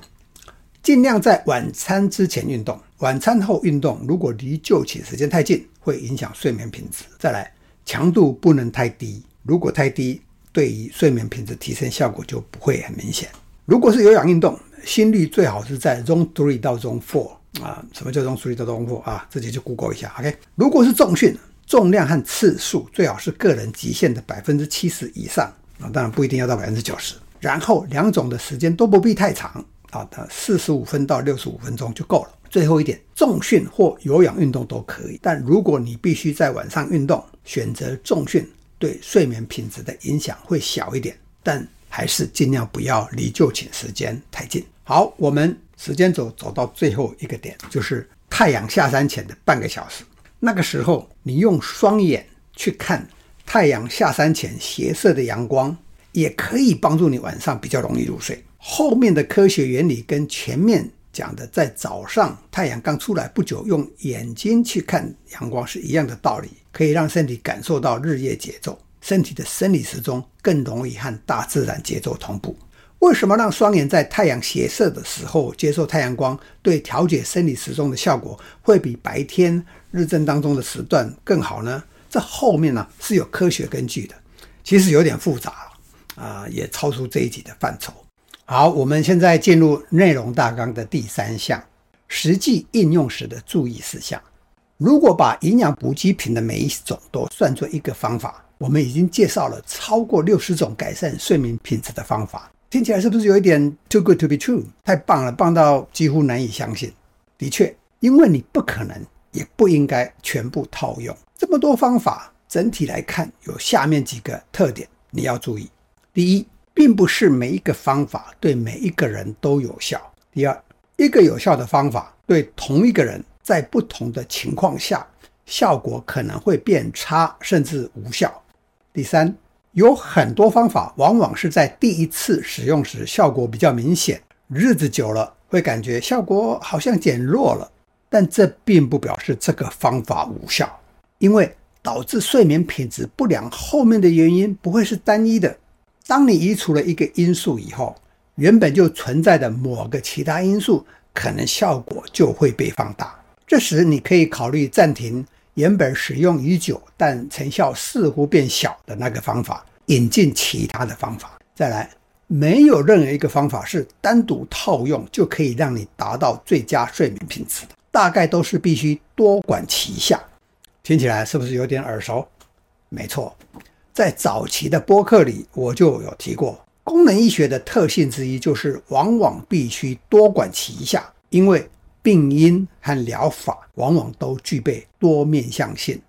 尽量在晚餐之前运动，晚餐后运动如果离就寝时间太近，会影响睡眠品质。再来，强度不能太低，如果太低，对于睡眠品质提升效果就不会很明显。如果是有氧运动，心率最好是在 Zone Three 到 Zone Four 啊。什么叫 Zone Three 到 Zone Four 啊？自己去 Google 一下。OK。如果是重训，重量和次数最好是个人极限的百分之七十以上啊，当然不一定要到百分之九十。然后两种的时间都不必太长啊，四十五分到六十五分钟就够了。最后一点，重训或有氧运动都可以，但如果你必须在晚上运动，选择重训。对睡眠品质的影响会小一点，但还是尽量不要离就寝时间太近。好，我们时间轴走到最后一个点，就是太阳下山前的半个小时。那个时候，你用双眼去看太阳下山前斜射的阳光，也可以帮助你晚上比较容易入睡。后面的科学原理跟前面讲的，在早上太阳刚出来不久，用眼睛去看阳光是一样的道理。可以让身体感受到日夜节奏，身体的生理时钟更容易和大自然节奏同步。为什么让双眼在太阳斜射的时候接受太阳光，对调节生理时钟的效果会比白天日正当中的时段更好呢？这后面呢是有科学根据的，其实有点复杂啊，也超出这一集的范畴。好，我们现在进入内容大纲的第三项，实际应用时的注意事项。如果把营养补给品的每一种都算作一个方法，我们已经介绍了超过六十种改善睡眠品质的方法，听起来是不是有一点 too good to be true？太棒了，棒到几乎难以相信。的确，因为你不可能也不应该全部套用这么多方法。整体来看，有下面几个特点你要注意：第一，并不是每一个方法对每一个人都有效；第二，一个有效的方法对同一个人。在不同的情况下，效果可能会变差，甚至无效。第三，有很多方法往往是在第一次使用时效果比较明显，日子久了会感觉效果好像减弱了，但这并不表示这个方法无效，因为导致睡眠品质不良后面的原因不会是单一的。当你移除了一个因素以后，原本就存在的某个其他因素可能效果就会被放大。这时，你可以考虑暂停原本使用已久但成效似乎变小的那个方法，引进其他的方法。再来，没有任何一个方法是单独套用就可以让你达到最佳睡眠品质的，大概都是必须多管齐下。听起来是不是有点耳熟？没错，在早期的播客里我就有提过，功能医学的特性之一就是往往必须多管齐下，因为。病因和疗法往往都具备多面向性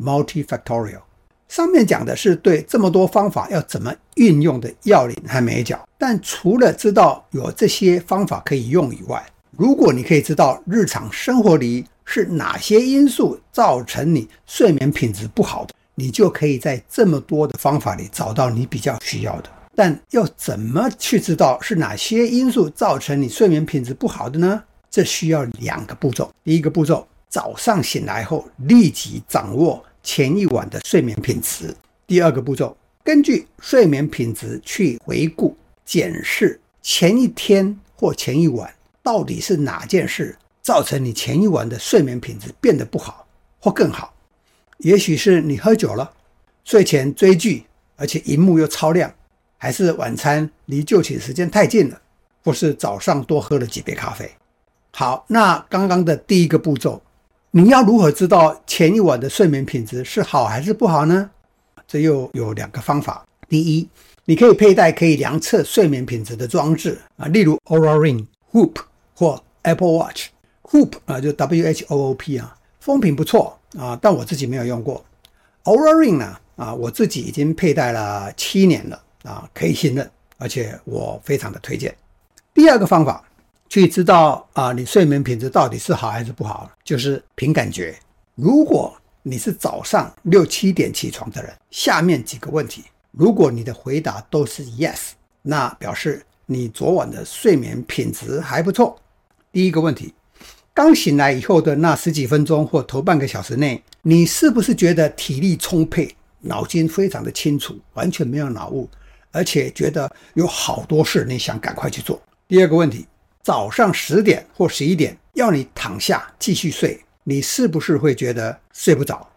（multifactorial）。上面讲的是对这么多方法要怎么运用的要领和美角，但除了知道有这些方法可以用以外，如果你可以知道日常生活里是哪些因素造成你睡眠品质不好的，你就可以在这么多的方法里找到你比较需要的。但要怎么去知道是哪些因素造成你睡眠品质不好的呢？这需要两个步骤。第一个步骤，早上醒来后立即掌握。前一晚的睡眠品质。第二个步骤，根据睡眠品质去回顾检视前一天或前一晚到底是哪件事造成你前一晚的睡眠品质变得不好或更好。也许是你喝酒了，睡前追剧，而且荧幕又超亮，还是晚餐离就寝时间太近了，或是早上多喝了几杯咖啡。好，那刚刚的第一个步骤。你要如何知道前一晚的睡眠品质是好还是不好呢？这又有两个方法。第一，你可以佩戴可以量测睡眠品质的装置啊，例如 Aura Ring、Hoop 或 Apple Watch。Hoop 啊，就 W H O O P 啊，风评不错啊，但我自己没有用过。Aura Ring 呢啊，我自己已经佩戴了七年了啊，可以信任，而且我非常的推荐。第二个方法。去知道啊，你睡眠品质到底是好还是不好，就是凭感觉。如果你是早上六七点起床的人，下面几个问题，如果你的回答都是 yes，那表示你昨晚的睡眠品质还不错。第一个问题，刚醒来以后的那十几分钟或头半个小时内，你是不是觉得体力充沛，脑筋非常的清楚，完全没有脑雾，而且觉得有好多事你想赶快去做？第二个问题。早上十点或十一点要你躺下继续睡，你是不是会觉得睡不着？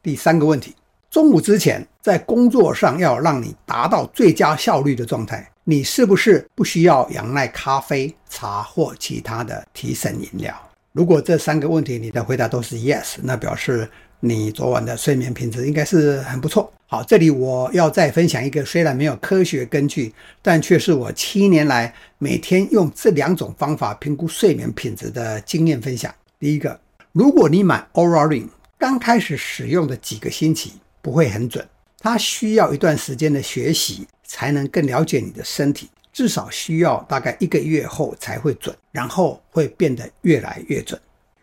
第三个问题，中午之前在工作上要让你达到最佳效率的状态，你是不是不需要仰赖咖啡、茶或其他的提神饮料？如果这三个问题你的回答都是 yes，那表示你昨晚的睡眠品质应该是很不错。好，这里我要再分享一个虽然没有科学根据，但却是我七年来每天用这两种方法评估睡眠品质的经验分享。第一个，如果你买 Oura Ring，刚开始使用的几个星期不会很准，它需要一段时间的学习才能更了解你的身体，至少需要大概一个月后才会准，然后会变得越来越准。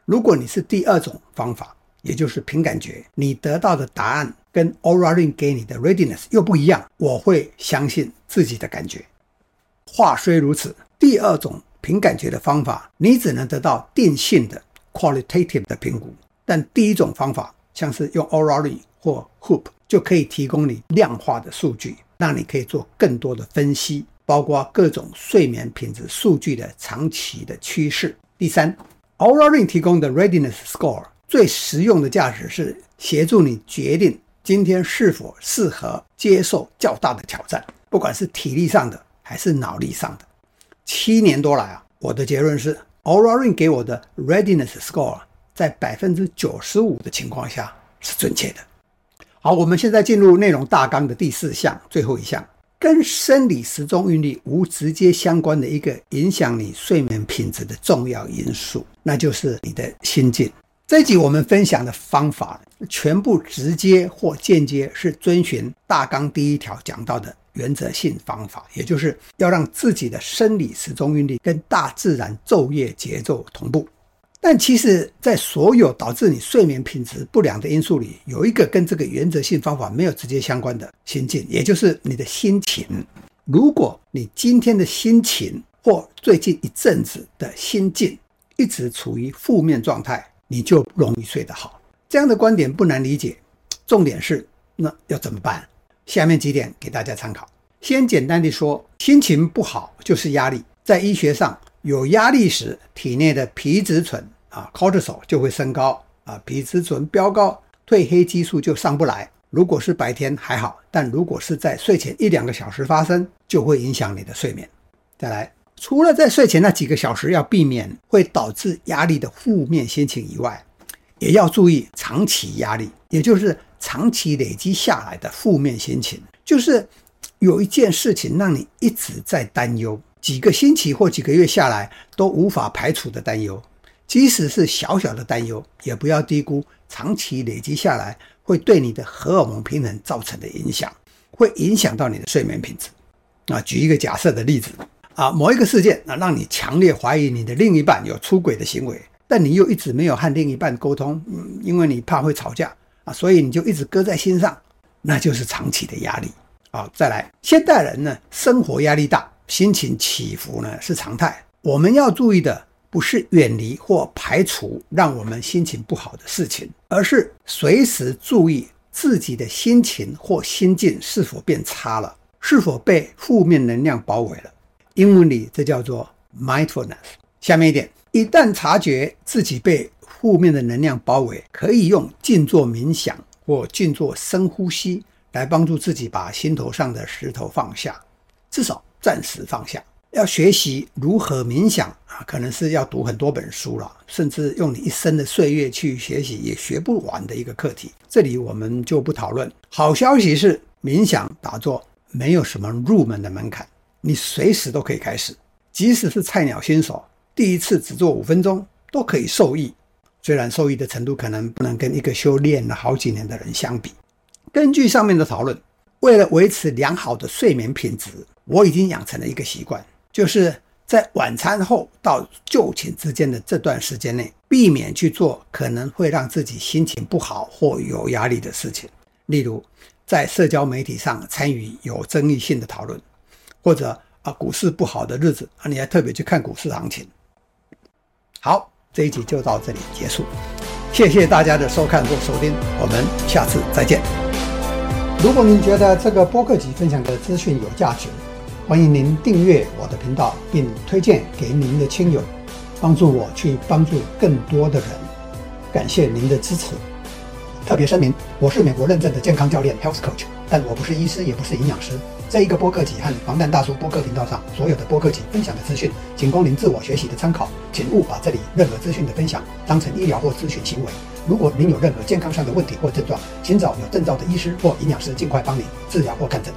如果你是第二种方法，也就是凭感觉，你得到的答案。跟 Oura Ring 给你的 Readiness 又不一样，我会相信自己的感觉。话虽如此，第二种凭感觉的方法，你只能得到定性的 qualitative 的评估，但第一种方法，像是用 Oura Ring 或 Hoop，就可以提供你量化的数据，让你可以做更多的分析，包括各种睡眠品质数据的长期的趋势。第三，Oura Ring 提供的 Readiness Score 最实用的价值是协助你决定。今天是否适合接受较大的挑战？不管是体力上的还是脑力上的。七年多来啊，我的结论是，Oura Ring 给我的 Readiness Score 在百分之九十五的情况下是准确的。好，我们现在进入内容大纲的第四项，最后一项，跟生理时钟韵律无直接相关的一个影响你睡眠品质的重要因素，那就是你的心境。这集我们分享的方法，全部直接或间接是遵循大纲第一条讲到的原则性方法，也就是要让自己的生理时钟韵律跟大自然昼夜节奏同步。但其实，在所有导致你睡眠品质不良的因素里，有一个跟这个原则性方法没有直接相关的心境，也就是你的心情。如果你今天的心情或最近一阵子的心境一直处于负面状态，你就不容易睡得好。这样的观点不难理解，重点是那要怎么办？下面几点给大家参考。先简单地说，心情不好就是压力。在医学上，有压力时，体内的皮质醇啊 （cortisol） 就会升高啊，皮质醇飙高，褪黑激素就上不来。如果是白天还好，但如果是在睡前一两个小时发生，就会影响你的睡眠。再来。除了在睡前那几个小时要避免会导致压力的负面心情以外，也要注意长期压力，也就是长期累积下来的负面心情。就是有一件事情让你一直在担忧，几个星期或几个月下来都无法排除的担忧，即使是小小的担忧，也不要低估长期累积下来会对你的荷尔蒙平衡造成的影响，会影响到你的睡眠品质。啊，举一个假设的例子啊，某一个事件啊，让你强烈怀疑你的另一半有出轨的行为，但你又一直没有和另一半沟通，嗯，因为你怕会吵架啊，所以你就一直搁在心上，那就是长期的压力。啊，再来，现代人呢，生活压力大，心情起伏呢是常态。我们要注意的不是远离或排除让我们心情不好的事情，而是随时注意自己的心情或心境是否变差了，是否被负面能量包围了。英文里这叫做 mindfulness。下面一点，一旦察觉自己被负面的能量包围，可以用静坐冥想或静坐深呼吸。来帮助自己把心头上的石头放下，至少暂时放下。要学习如何冥想啊，可能是要读很多本书了，甚至用你一生的岁月去学习，也学不完的一个课题。这里我们就不讨论。好消息是，冥想打坐没有什么入门的门槛，你随时都可以开始，即使是菜鸟新手，第一次只做五分钟都可以受益。虽然受益的程度可能不能跟一个修炼了好几年的人相比。根据上面的讨论，为了维持良好的睡眠品质，我已经养成了一个习惯，就是在晚餐后到就寝之间的这段时间内，避免去做可能会让自己心情不好或有压力的事情，例如在社交媒体上参与有争议性的讨论，或者啊股市不好的日子啊，你还特别去看股市行情。好，这一集就到这里结束，谢谢大家的收看或收听，我们下次再见。如果您觉得这个播客集分享的资讯有价值，欢迎您订阅我的频道，并推荐给您的亲友，帮助我去帮助更多的人。感谢您的支持。特别声明：我是美国认证的健康教练 （Health Coach），但我不是医师，也不是营养师。这一个播客集和防弹大叔播客频道上所有的播客集分享的资讯，仅供您自我学习的参考，请勿把这里任何资讯的分享当成医疗或咨询行为。如果您有任何健康上的问题或症状，请找有证照的医师或营养师尽快帮您治疗或看诊。